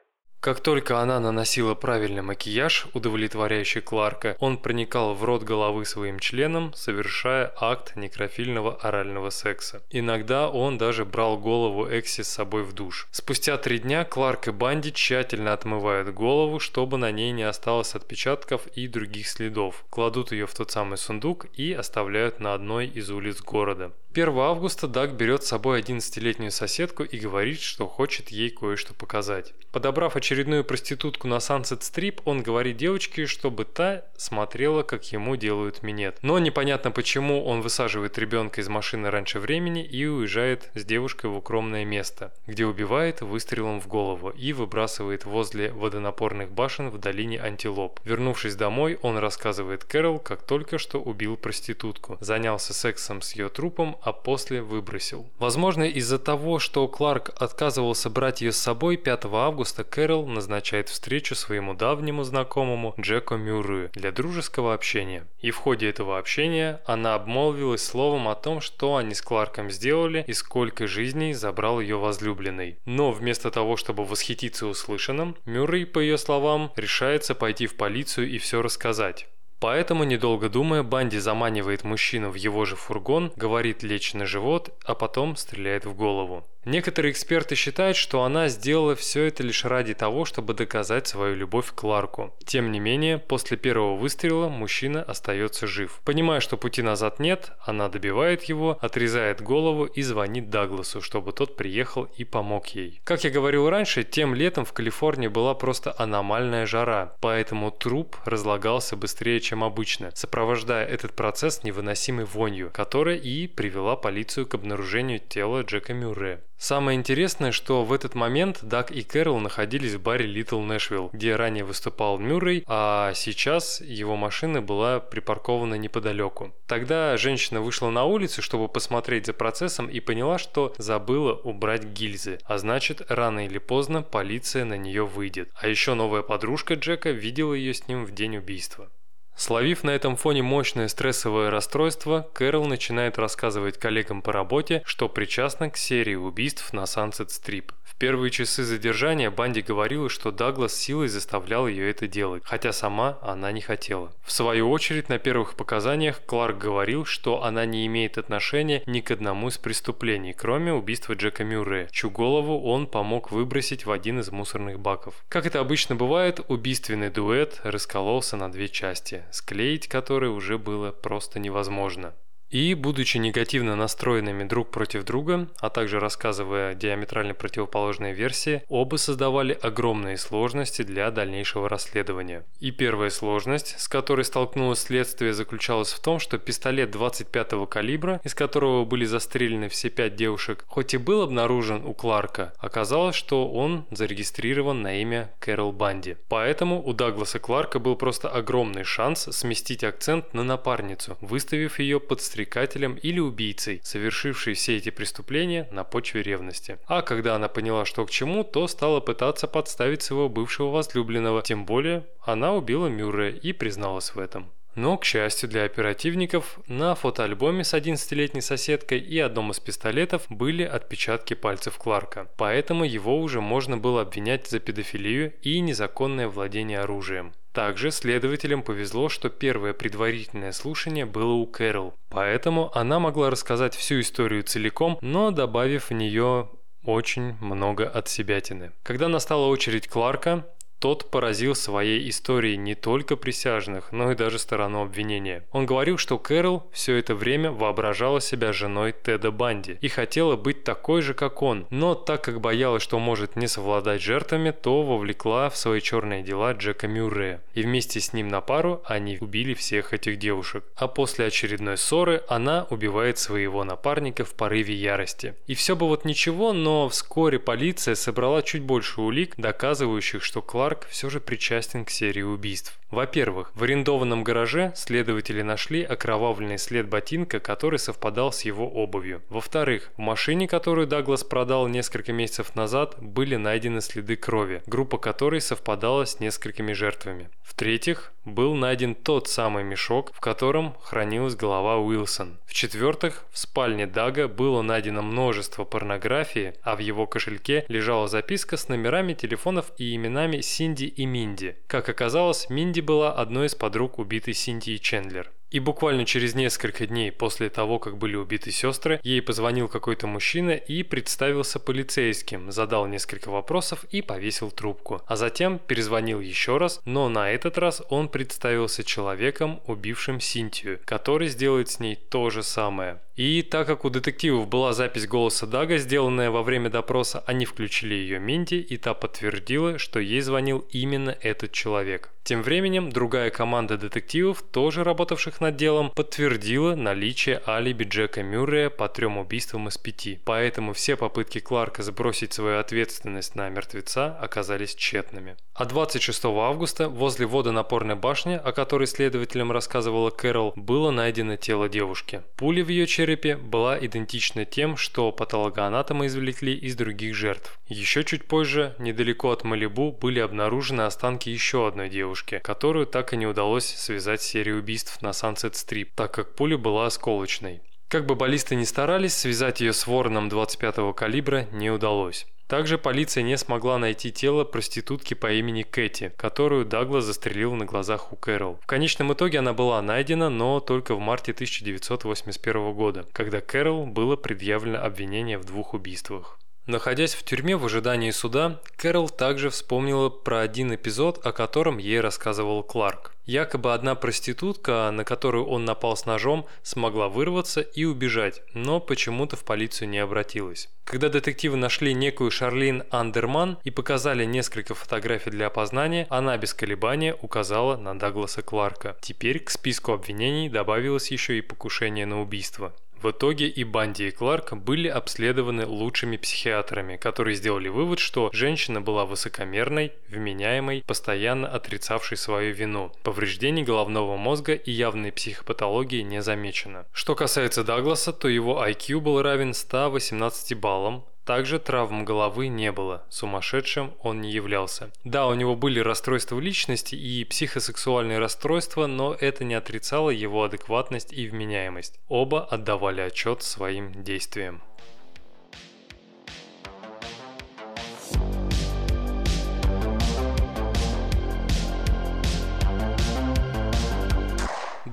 Как только она наносила правильный макияж, удовлетворяющий Кларка, он проникал в рот головы своим членом, совершая акт некрофильного орального секса. Иногда он даже брал голову Экси с собой в душ. Спустя три дня Кларк и Банди тщательно отмывают голову, чтобы на ней не осталось отпечатков и других следов. Кладут ее в тот самый сундук и оставляют на одной из улиц города. 1 августа Даг берет с собой 11-летнюю соседку и говорит, что хочет ей кое-что показать. Подобрав очередную проститутку на Sunset Strip, он говорит девочке, чтобы та смотрела, как ему делают минет. Но непонятно почему он высаживает ребенка из машины раньше времени и уезжает с девушкой в укромное место, где убивает выстрелом в голову и выбрасывает возле водонапорных башен в долине Антилоп. Вернувшись домой, он рассказывает Кэрол, как только что убил проститутку, занялся сексом с ее трупом, а после выбросил. Возможно, из-за того, что Кларк отказывался брать ее с собой, 5 августа Кэрол назначает встречу своему давнему знакомому Джеку Мюррею для дружеского общения. И в ходе этого общения она обмолвилась словом о том, что они с Кларком сделали и сколько жизней забрал ее возлюбленный. Но вместо того, чтобы восхититься услышанным, Мюррей, по ее словам, решается пойти в полицию и все рассказать. Поэтому, недолго думая, Банди заманивает мужчину в его же фургон, говорит лечь на живот, а потом стреляет в голову. Некоторые эксперты считают, что она сделала все это лишь ради того, чтобы доказать свою любовь к Кларку. Тем не менее, после первого выстрела мужчина остается жив. Понимая, что пути назад нет, она добивает его, отрезает голову и звонит Дагласу, чтобы тот приехал и помог ей. Как я говорил раньше, тем летом в Калифорнии была просто аномальная жара, поэтому труп разлагался быстрее, чем обычно, сопровождая этот процесс невыносимой вонью, которая и привела полицию к обнаружению тела Джека Мюррея. Самое интересное, что в этот момент Даг и Кэрол находились в баре Little Нэшвилл, где ранее выступал Мюррей, а сейчас его машина была припаркована неподалеку. Тогда женщина вышла на улицу, чтобы посмотреть за процессом и поняла, что забыла убрать гильзы, а значит рано или поздно полиция на нее выйдет. А еще новая подружка Джека видела ее с ним в день убийства. Словив на этом фоне мощное стрессовое расстройство, Кэрол начинает рассказывать коллегам по работе, что причастна к серии убийств на Strip. В первые часы задержания Банди говорила, что Даглас силой заставлял ее это делать, хотя сама она не хотела. В свою очередь, на первых показаниях Кларк говорил, что она не имеет отношения ни к одному из преступлений, кроме убийства Джека Мюррея, чью голову он помог выбросить в один из мусорных баков. Как это обычно бывает, убийственный дуэт раскололся на две части, склеить которые уже было просто невозможно. И, будучи негативно настроенными друг против друга, а также рассказывая диаметрально противоположные версии, оба создавали огромные сложности для дальнейшего расследования. И первая сложность, с которой столкнулось следствие, заключалась в том, что пистолет 25-го калибра, из которого были застрелены все пять девушек, хоть и был обнаружен у Кларка, оказалось, что он зарегистрирован на имя Кэрол Банди. Поэтому у Дагласа Кларка был просто огромный шанс сместить акцент на напарницу, выставив ее под стреляние подстрекателем или убийцей, совершившей все эти преступления на почве ревности. А когда она поняла, что к чему, то стала пытаться подставить своего бывшего возлюбленного, тем более она убила Мюррея и призналась в этом. Но, к счастью для оперативников, на фотоальбоме с 11-летней соседкой и одном из пистолетов были отпечатки пальцев Кларка, поэтому его уже можно было обвинять за педофилию и незаконное владение оружием. Также следователям повезло, что первое предварительное слушание было у Кэрол, поэтому она могла рассказать всю историю целиком, но добавив в нее очень много от себятины. Когда настала очередь Кларка, тот поразил своей историей не только присяжных, но и даже сторону обвинения. Он говорил, что Кэрол все это время воображала себя женой Теда Банди и хотела быть такой же, как он, но так как боялась, что может не совладать жертвами, то вовлекла в свои черные дела Джека Мюррея. И вместе с ним на пару они убили всех этих девушек. А после очередной ссоры она убивает своего напарника в порыве ярости. И все бы вот ничего, но вскоре полиция собрала чуть больше улик, доказывающих, что Кларк Кларк все же причастен к серии убийств. Во-первых, в арендованном гараже следователи нашли окровавленный след ботинка, который совпадал с его обувью. Во-вторых, в машине, которую Даглас продал несколько месяцев назад, были найдены следы крови, группа которой совпадала с несколькими жертвами. В-третьих, был найден тот самый мешок, в котором хранилась голова Уилсон. В-четвертых, в спальне Дага было найдено множество порнографии, а в его кошельке лежала записка с номерами телефонов и именами Синди и Минди. Как оказалось, Минди была одной из подруг убитой Синди Чендлер. И буквально через несколько дней после того, как были убиты сестры, ей позвонил какой-то мужчина и представился полицейским, задал несколько вопросов и повесил трубку. А затем перезвонил еще раз, но на этот раз он представился человеком, убившим Синтию, который сделает с ней то же самое. И так как у детективов была запись голоса Дага, сделанная во время допроса, они включили ее Минди, и та подтвердила, что ей звонил именно этот человек. Тем временем другая команда детективов, тоже работавших над делом, подтвердила наличие алиби Джека Мюррея по трем убийствам из пяти. Поэтому все попытки Кларка сбросить свою ответственность на мертвеца оказались тщетными. А 26 августа возле водонапорной башни, о которой следователям рассказывала Кэрол, было найдено тело девушки. Пули в ее черепе была идентична тем, что патологоанатомы извлекли из других жертв. Еще чуть позже, недалеко от Малибу, были обнаружены останки еще одной девушки которую так и не удалось связать с серией убийств на Strip, так как пуля была осколочной. Как бы баллисты ни старались, связать ее с вороном 25-го калибра не удалось. Также полиция не смогла найти тело проститутки по имени Кэти, которую Даглас застрелил на глазах у Кэрол. В конечном итоге она была найдена, но только в марте 1981 года, когда Кэрол было предъявлено обвинение в двух убийствах. Находясь в тюрьме в ожидании суда, Кэрол также вспомнила про один эпизод, о котором ей рассказывал Кларк. Якобы одна проститутка, на которую он напал с ножом, смогла вырваться и убежать, но почему-то в полицию не обратилась. Когда детективы нашли некую Шарлин Андерман и показали несколько фотографий для опознания, она без колебания указала на Дагласа Кларка. Теперь к списку обвинений добавилось еще и покушение на убийство. В итоге и Банди, и Кларк были обследованы лучшими психиатрами, которые сделали вывод, что женщина была высокомерной, вменяемой, постоянно отрицавшей свою вину. Повреждений головного мозга и явной психопатологии не замечено. Что касается Дагласа, то его IQ был равен 118 баллам, Также травм головы не было, сумасшедшим он не являлся. Да, у него были расстройства личности и психосексуальные расстройства, но это не отрицало его адекватность и вменяемость. Оба отдавали отчет своим действиям.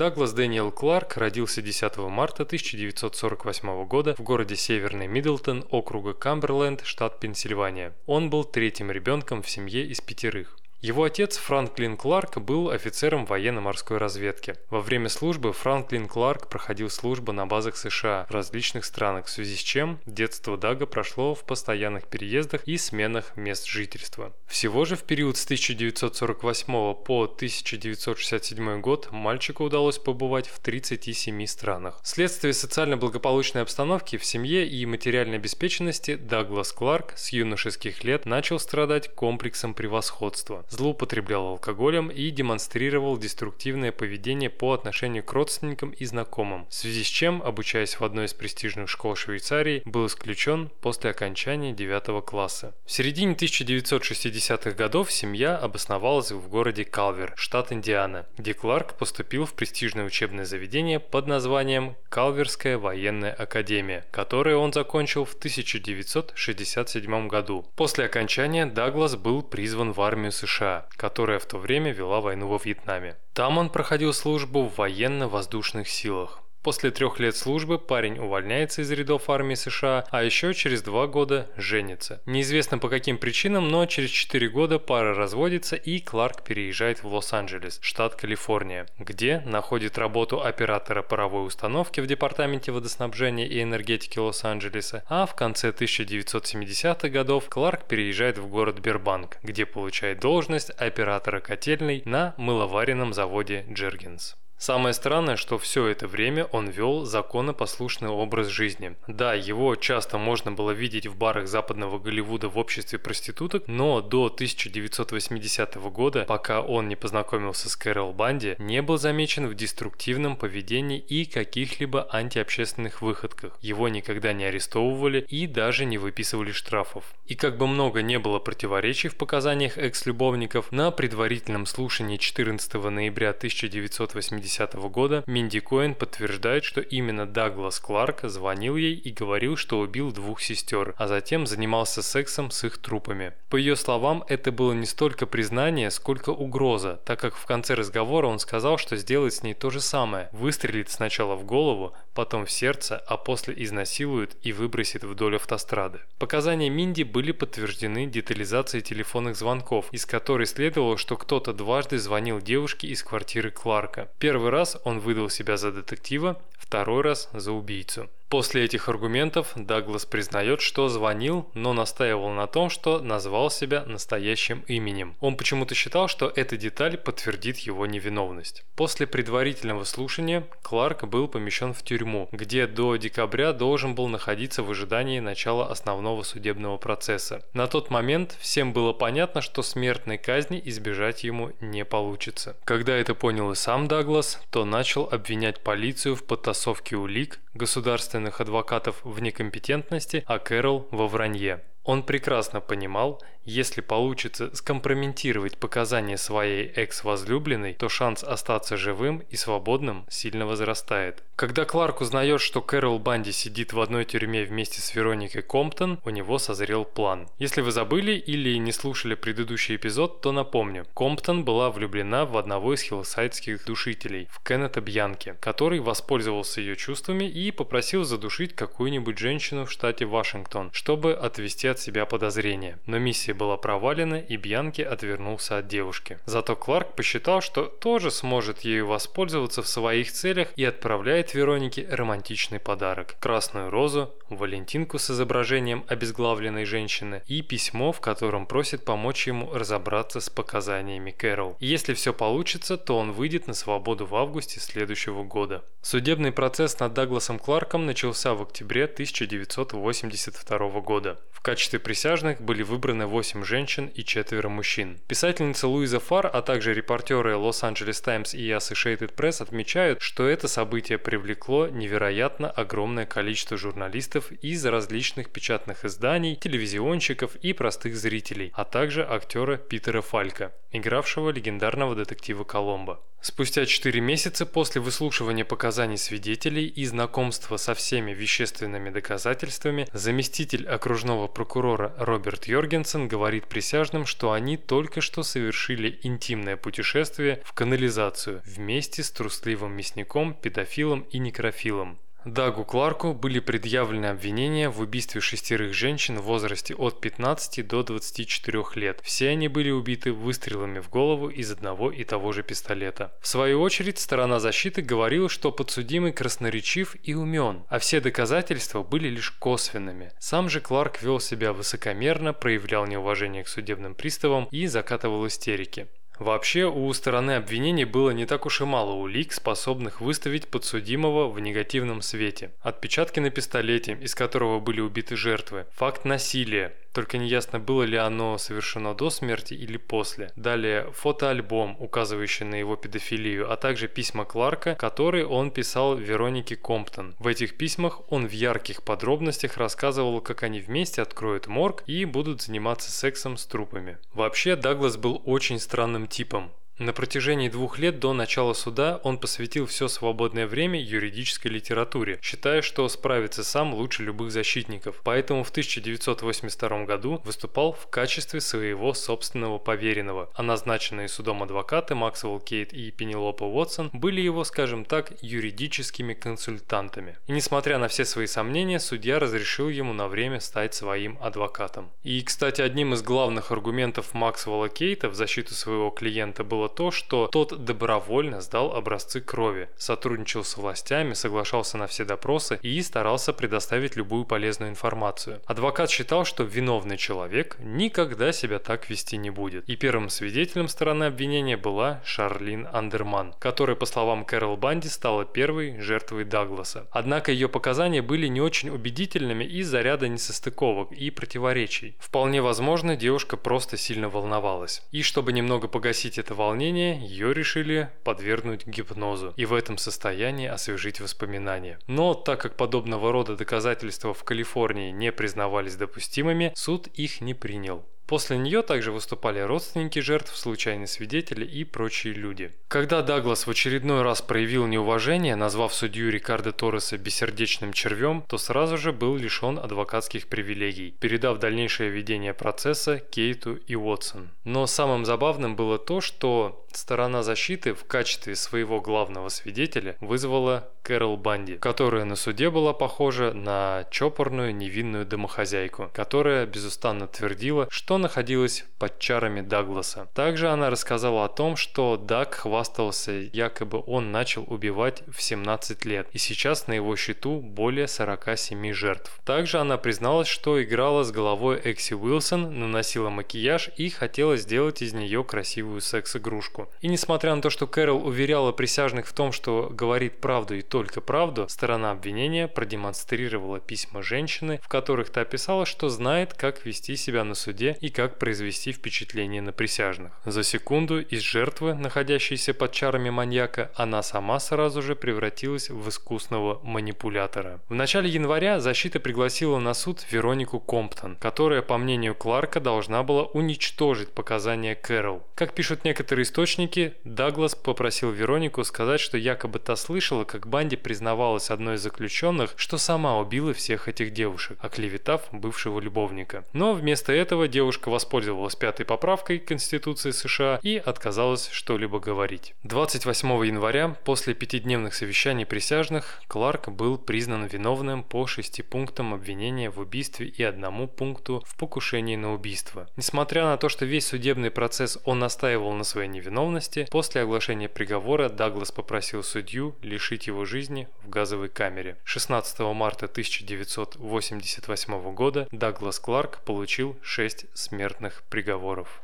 Даглас Дэниел Кларк родился 10 марта 1948 года в городе Северный Миддлтон, округа Камберленд, штат Пенсильвания. Он был третьим ребенком в семье из пятерых. Его отец Франклин Кларк был офицером военно-морской разведки. Во время службы Франклин Кларк проходил службу на базах США в различных странах, в связи с чем детство Дага прошло в постоянных переездах и сменах мест жительства. Всего же в период с 1948 по 1967 год мальчику удалось побывать в 37 странах. Вследствие социально благополучной обстановки в семье и материальной обеспеченности Даглас Кларк с юношеских лет начал страдать комплексом превосходства злоупотреблял алкоголем и демонстрировал деструктивное поведение по отношению к родственникам и знакомым, в связи с чем, обучаясь в одной из престижных школ Швейцарии, был исключен после окончания 9 класса. В середине 1960-х годов семья обосновалась в городе Калвер, штат Индиана, где Кларк поступил в престижное учебное заведение под названием Калверская военная академия, которое он закончил в 1967 году. После окончания Даглас был призван в армию США США, которая в то время вела войну во Вьетнаме. Там он проходил службу в военно-воздушных силах. После трех лет службы парень увольняется из рядов армии США, а еще через два года женится. Неизвестно по каким причинам, но через четыре года пара разводится и Кларк переезжает в Лос-Анджелес, штат Калифорния, где находит работу оператора паровой установки в департаменте водоснабжения и энергетики Лос-Анджелеса, а в конце 1970-х годов Кларк переезжает в город Бербанк, где получает должность оператора котельной на мыловаренном заводе Джергенс. Самое странное, что все это время он вел законопослушный образ жизни. Да, его часто можно было видеть в барах западного Голливуда в обществе проституток, но до 1980 года, пока он не познакомился с Кэрол Банди, не был замечен в деструктивном поведении и каких-либо антиобщественных выходках. Его никогда не арестовывали и даже не выписывали штрафов. И как бы много не было противоречий в показаниях экс-любовников, на предварительном слушании 14 ноября 1980 2010 года Минди Коэн подтверждает, что именно Даглас Кларк звонил ей и говорил, что убил двух сестер, а затем занимался сексом с их трупами. По ее словам, это было не столько признание, сколько угроза, так как в конце разговора он сказал, что сделает с ней то же самое. Выстрелит сначала в голову, потом в сердце, а после изнасилует и выбросит вдоль автострады. Показания Минди были подтверждены детализацией телефонных звонков, из которой следовало, что кто-то дважды звонил девушке из квартиры Кларка. Первый Первый раз он выдал себя за детектива, второй раз за убийцу. После этих аргументов Даглас признает, что звонил, но настаивал на том, что назвал себя настоящим именем. Он почему-то считал, что эта деталь подтвердит его невиновность. После предварительного слушания Кларк был помещен в тюрьму, где до декабря должен был находиться в ожидании начала основного судебного процесса. На тот момент всем было понятно, что смертной казни избежать ему не получится. Когда это понял и сам Даглас, то начал обвинять полицию в подтасовке улик, государственных адвокатов в некомпетентности, а Кэрол во вранье. Он прекрасно понимал, если получится скомпрометировать показания своей экс-возлюбленной, то шанс остаться живым и свободным сильно возрастает. Когда Кларк узнает, что Кэрол Банди сидит в одной тюрьме вместе с Вероникой Комптон, у него созрел план. Если вы забыли или не слушали предыдущий эпизод, то напомню. Комптон была влюблена в одного из хиллсайдских душителей, в Кеннета Бьянки, который воспользовался ее чувствами и попросил задушить какую-нибудь женщину в штате Вашингтон, чтобы отвести от себя подозрения. Но миссия была провалена, и Бьянки отвернулся от девушки. Зато Кларк посчитал, что тоже сможет ею воспользоваться в своих целях и отправляет Веронике романтичный подарок – красную розу, валентинку с изображением обезглавленной женщины и письмо, в котором просит помочь ему разобраться с показаниями Кэрол. Если все получится, то он выйдет на свободу в августе следующего года. Судебный процесс над Дагласом Кларком начался в октябре 1982 года. В качестве присяжных были выбраны 8 8 женщин и четверо мужчин. Писательница Луиза Фар, а также репортеры Los-Angeles Times и Associated Press отмечают, что это событие привлекло невероятно огромное количество журналистов из различных печатных изданий, телевизионщиков и простых зрителей, а также актера Питера Фалька, игравшего легендарного детектива Коломбо. Спустя 4 месяца после выслушивания показаний свидетелей и знакомства со всеми вещественными доказательствами, заместитель окружного прокурора Роберт Йоргенсен говорит присяжным, что они только что совершили интимное путешествие в канализацию вместе с трусливым мясником, педофилом и некрофилом. Дагу Кларку были предъявлены обвинения в убийстве шестерых женщин в возрасте от 15 до 24 лет. Все они были убиты выстрелами в голову из одного и того же пистолета. В свою очередь, сторона защиты говорила, что подсудимый красноречив и умен, а все доказательства были лишь косвенными. Сам же Кларк вел себя высокомерно, проявлял неуважение к судебным приставам и закатывал истерики. Вообще, у стороны обвинений было не так уж и мало улик, способных выставить подсудимого в негативном свете. Отпечатки на пистолете, из которого были убиты жертвы, факт насилия, только неясно было ли оно совершено до смерти или после. Далее фотоальбом, указывающий на его педофилию, а также письма Кларка, которые он писал Веронике Комптон. В этих письмах он в ярких подробностях рассказывал, как они вместе откроют морг и будут заниматься сексом с трупами. Вообще, Даглас был очень странным типом. На протяжении двух лет до начала суда он посвятил все свободное время юридической литературе, считая, что справится сам лучше любых защитников. Поэтому в 1982 году выступал в качестве своего собственного поверенного, а назначенные судом адвокаты Максвелл Кейт и Пенелопа Уотсон были его, скажем так, юридическими консультантами. И несмотря на все свои сомнения, судья разрешил ему на время стать своим адвокатом. И, кстати, одним из главных аргументов Максвелла Кейта в защиту своего клиента было то, что тот добровольно сдал образцы крови, сотрудничал с властями, соглашался на все допросы и старался предоставить любую полезную информацию. Адвокат считал, что виновный человек никогда себя так вести не будет. И первым свидетелем стороны обвинения была Шарлин Андерман, которая, по словам Кэрол Банди, стала первой жертвой Дагласа. Однако ее показания были не очень убедительными из-за ряда несостыковок и противоречий. Вполне возможно, девушка просто сильно волновалась. И чтобы немного погасить это волнение, волнения ее решили подвергнуть гипнозу и в этом состоянии освежить воспоминания. Но так как подобного рода доказательства в Калифорнии не признавались допустимыми, суд их не принял. После нее также выступали родственники жертв, случайные свидетели и прочие люди. Когда Даглас в очередной раз проявил неуважение, назвав судью Рикардо Торреса бессердечным червем, то сразу же был лишен адвокатских привилегий, передав дальнейшее ведение процесса Кейту и Уотсон. Но самым забавным было то, что сторона защиты в качестве своего главного свидетеля вызвала Кэрол Банди, которая на суде была похожа на чопорную невинную домохозяйку, которая безустанно твердила, что находилась под чарами Дагласа. Также она рассказала о том, что Даг хвастался, якобы он начал убивать в 17 лет, и сейчас на его счету более 47 жертв. Также она призналась, что играла с головой Экси Уилсон, наносила макияж и хотела сделать из нее красивую секс-игрушку. И несмотря на то, что Кэрол уверяла присяжных в том, что говорит правду и только правду, сторона обвинения продемонстрировала письма женщины, в которых та писала, что знает, как вести себя на суде и как произвести впечатление на присяжных. За секунду из жертвы, находящейся под чарами маньяка, она сама сразу же превратилась в искусного манипулятора. В начале января защита пригласила на суд Веронику Комптон, которая, по мнению Кларка, должна была уничтожить показания Кэрол. Как пишут некоторые источники, Даглас попросил Веронику сказать, что якобы та слышала, как Банди признавалась одной из заключенных, что сама убила всех этих девушек, оклеветав бывшего любовника. Но вместо этого девушка девушка воспользовалась пятой поправкой Конституции США и отказалась что-либо говорить. 28 января, после пятидневных совещаний присяжных, Кларк был признан виновным по шести пунктам обвинения в убийстве и одному пункту в покушении на убийство. Несмотря на то, что весь судебный процесс он настаивал на своей невиновности, после оглашения приговора Даглас попросил судью лишить его жизни в газовой камере. 16 марта 1988 года Даглас Кларк получил 6 смертных приговоров.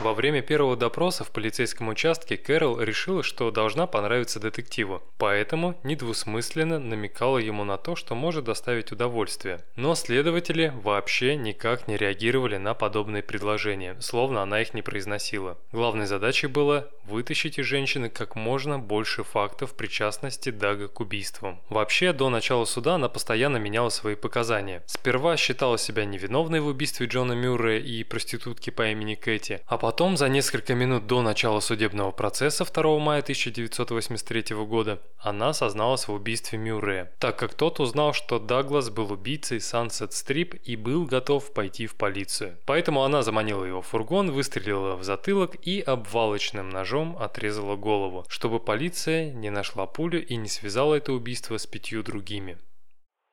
Во время первого допроса в полицейском участке Кэрол решила, что должна понравиться детективу, поэтому недвусмысленно намекала ему на то, что может доставить удовольствие. Но следователи вообще никак не реагировали на подобные предложения, словно она их не произносила. Главной задачей было вытащить из женщины как можно больше фактов причастности Дага к убийствам. Вообще, до начала суда она постоянно меняла свои показания. Сперва считала себя невиновной в убийстве Джона Мюррея и проститутки по имени Кэти, а потом, за несколько минут до начала судебного процесса 2 мая 1983 года, она созналась в убийстве Мюррея, так как тот узнал, что Даглас был убийцей Sunset Strip и был готов пойти в полицию. Поэтому она заманила его в фургон, выстрелила в затылок и обвалочным ножом отрезала голову, чтобы полиция не нашла пулю и не связала это убийство с пятью другими.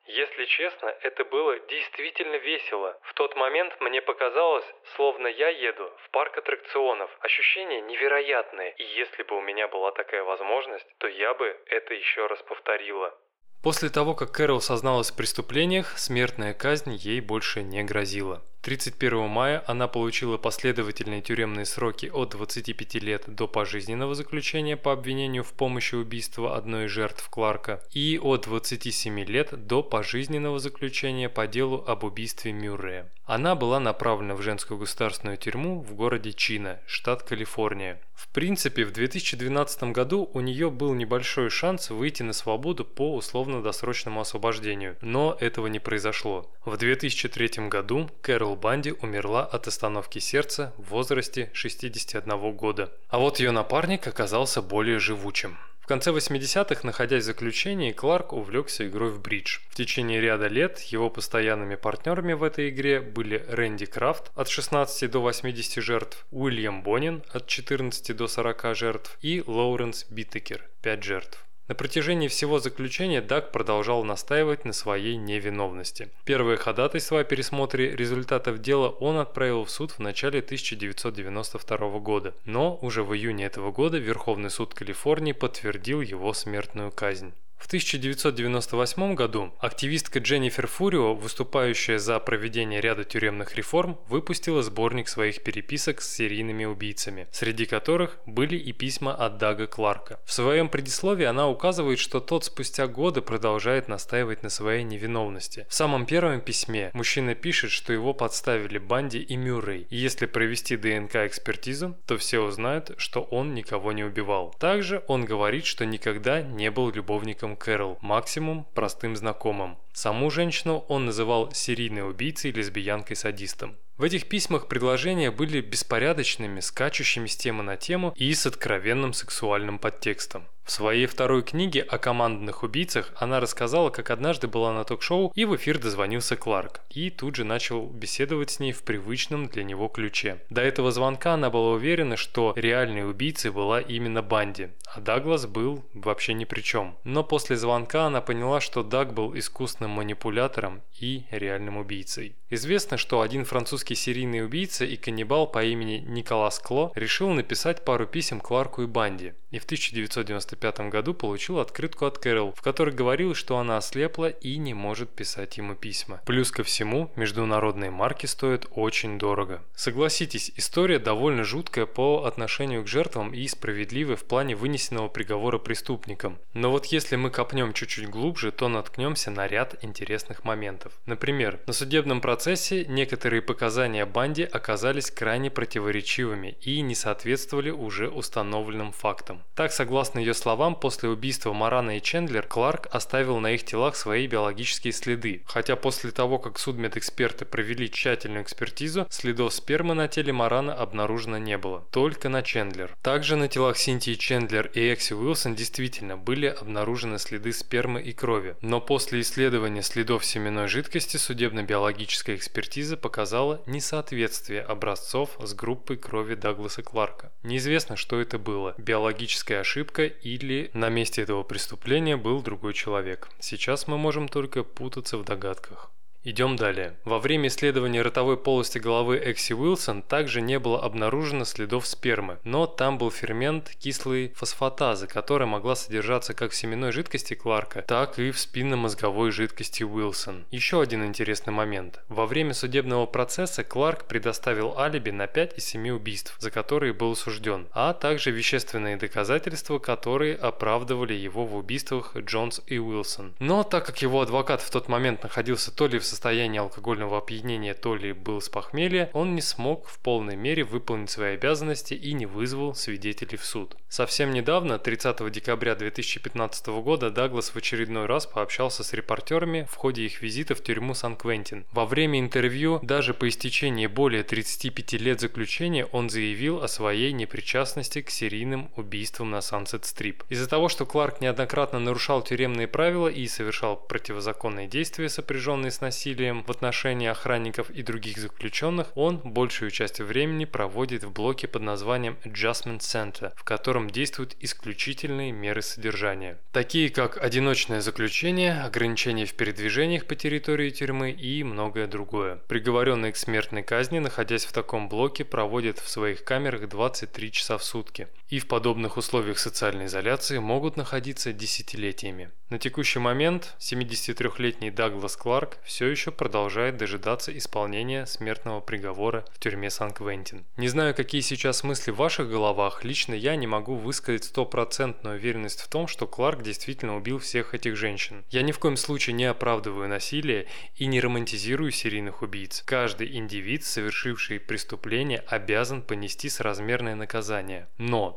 Если честно, это было действительно весело. В тот момент мне показалось, словно я еду в парк аттракционов. Ощущения невероятные. И если бы у меня была такая возможность, то я бы это еще раз повторила. После того, как Кэрол созналась в преступлениях, смертная казнь ей больше не грозила. 31 мая она получила последовательные тюремные сроки от 25 лет до пожизненного заключения по обвинению в помощи убийства одной из жертв Кларка и от 27 лет до пожизненного заключения по делу об убийстве Мюррея. Она была направлена в женскую государственную тюрьму в городе Чина, штат Калифорния. В принципе, в 2012 году у нее был небольшой шанс выйти на свободу по условно-досрочному освобождению, но этого не произошло. В 2003 году Кэрол Банди умерла от остановки сердца в возрасте 61 года. А вот ее напарник оказался более живучим. В конце 80-х, находясь в заключении, Кларк увлекся игрой в бридж. В течение ряда лет его постоянными партнерами в этой игре были Рэнди Крафт от 16 до 80 жертв, Уильям Бонин от 14 до 40 жертв и Лоуренс Биттекер 5 жертв. На протяжении всего заключения Даг продолжал настаивать на своей невиновности. Первое ходатайство о пересмотре результатов дела он отправил в суд в начале 1992 года, но уже в июне этого года Верховный суд Калифорнии подтвердил его смертную казнь. В 1998 году активистка Дженнифер Фурио, выступающая за проведение ряда тюремных реформ, выпустила сборник своих переписок с серийными убийцами, среди которых были и письма от Дага Кларка. В своем предисловии она указывает, что тот спустя годы продолжает настаивать на своей невиновности. В самом первом письме мужчина пишет, что его подставили Банди и Мюррей, и если провести ДНК-экспертизу, то все узнают, что он никого не убивал. Также он говорит, что никогда не был любовником родственником Кэрол, максимум простым знакомым. Саму женщину он называл серийной убийцей, лесбиянкой-садистом. В этих письмах предложения были беспорядочными, скачущими с темы на тему и с откровенным сексуальным подтекстом. В своей второй книге о командных убийцах она рассказала, как однажды была на ток-шоу и в эфир дозвонился Кларк, и тут же начал беседовать с ней в привычном для него ключе. До этого звонка она была уверена, что реальной убийцей была именно Банди, а Даглас был вообще ни при чем. Но после звонка она поняла, что Даг был искусным манипулятором и реальным убийцей. Известно, что один французский серийный убийца и каннибал по имени Николас Кло решил написать пару писем Кларку и Банди, и в 1995 году получил открытку от Кэрол, в которой говорилось, что она ослепла и не может писать ему письма. Плюс ко всему, международные марки стоят очень дорого. Согласитесь, история довольно жуткая по отношению к жертвам и справедливая в плане вынесенного приговора преступникам. Но вот если мы копнем чуть-чуть глубже, то наткнемся на ряд интересных моментов. Например, на судебном процессе некоторые показания Банди оказались крайне противоречивыми и не соответствовали уже установленным фактам. Так, согласно ее словам, после убийства Марана и Чендлер, Кларк оставил на их телах свои биологические следы, хотя после того, как судмедэксперты провели тщательную экспертизу, следов спермы на теле Марана обнаружено не было, только на Чендлер. Также на телах Синтии Чендлер и Экси Уилсон действительно были обнаружены следы спермы и крови, но после исследования следов семенной жидкости судебно-биологическая экспертиза показала несоответствие образцов с группой крови Дагласа Кларка. Неизвестно, что это было – биологическая логическая ошибка или на месте этого преступления был другой человек. Сейчас мы можем только путаться в догадках. Идем далее. Во время исследования ротовой полости головы Экси Уилсон также не было обнаружено следов спермы, но там был фермент кислой фосфатазы, которая могла содержаться как в семенной жидкости Кларка, так и в спинномозговой жидкости Уилсон. Еще один интересный момент. Во время судебного процесса Кларк предоставил алиби на 5 из 7 убийств, за которые был осужден, а также вещественные доказательства, которые оправдывали его в убийствах Джонс и Уилсон. Но так как его адвокат в тот момент находился то ли в состоянии алкогольного опьянения, то ли был с похмелья, он не смог в полной мере выполнить свои обязанности и не вызвал свидетелей в суд. Совсем недавно, 30 декабря 2015 года, Даглас в очередной раз пообщался с репортерами в ходе их визита в тюрьму Сан-Квентин. Во время интервью, даже по истечении более 35 лет заключения, он заявил о своей непричастности к серийным убийствам на Сансет-Стрип. Из-за того, что Кларк неоднократно нарушал тюремные правила и совершал противозаконные действия, сопряженные с насилием, насилием в отношении охранников и других заключенных, он большую часть времени проводит в блоке под названием Adjustment Center, в котором действуют исключительные меры содержания, такие как одиночное заключение, ограничения в передвижениях по территории тюрьмы и многое другое. Приговоренные к смертной казни, находясь в таком блоке, проводят в своих камерах 23 часа в сутки и в подобных условиях социальной изоляции могут находиться десятилетиями. На текущий момент 73-летний Даглас Кларк все еще продолжает дожидаться исполнения смертного приговора в тюрьме Сан-Квентин. Не знаю, какие сейчас мысли в ваших головах, лично я не могу высказать стопроцентную уверенность в том, что Кларк действительно убил всех этих женщин. Я ни в коем случае не оправдываю насилие и не романтизирую серийных убийц. Каждый индивид, совершивший преступление, обязан понести соразмерное наказание. Но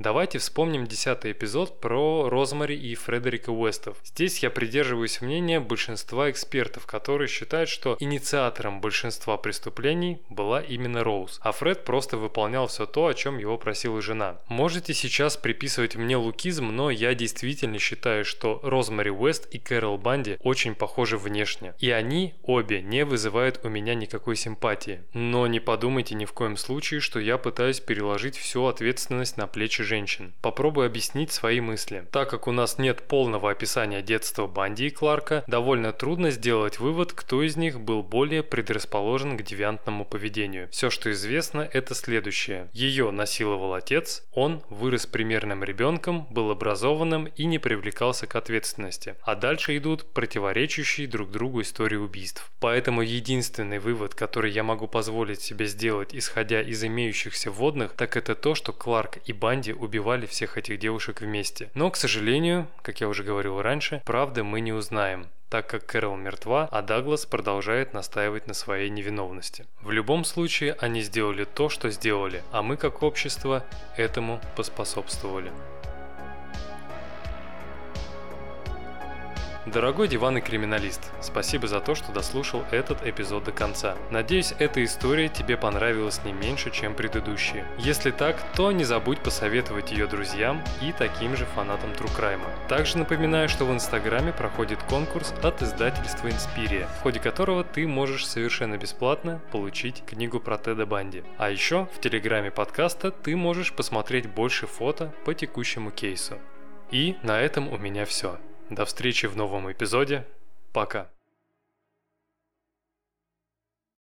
Давайте вспомним десятый эпизод про Розмари и Фредерика Уэстов. Здесь я придерживаюсь мнения большинства экспертов, которые считают, что инициатором большинства преступлений была именно Роуз, а Фред просто выполнял все то, о чем его просила жена. Можете сейчас приписывать мне лукизм, но я действительно считаю, что Розмари Уэст и Кэрол Банди очень похожи внешне. И они обе не вызывают у меня никакой симпатии. Но не подумайте ни в коем случае, что я пытаюсь переложить всю ответственность на плечи женщин. Попробую объяснить свои мысли. Так как у нас нет полного описания детства Банди и Кларка, довольно трудно сделать вывод, кто из них был более предрасположен к девиантному поведению. Все, что известно, это следующее. Ее насиловал отец, он вырос примерным ребенком, был образованным и не привлекался к ответственности. А дальше идут противоречащие друг другу истории убийств. Поэтому единственный вывод, который я могу позволить себе сделать, исходя из имеющихся вводных, так это то, что Кларк и Банди убивали всех этих девушек вместе. Но, к сожалению, как я уже говорил раньше, правды мы не узнаем так как Кэрол мертва, а Даглас продолжает настаивать на своей невиновности. В любом случае, они сделали то, что сделали, а мы как общество этому поспособствовали. Дорогой диванный криминалист, спасибо за то, что дослушал этот эпизод до конца. Надеюсь, эта история тебе понравилась не меньше, чем предыдущие. Если так, то не забудь посоветовать ее друзьям и таким же фанатам True Crime. Также напоминаю, что в Инстаграме проходит конкурс от издательства Инспирия, в ходе которого ты можешь совершенно бесплатно получить книгу про Теда Банди. А еще в Телеграме подкаста ты можешь посмотреть больше фото по текущему кейсу. И на этом у меня все. До встречи в новом эпизоде. Пока.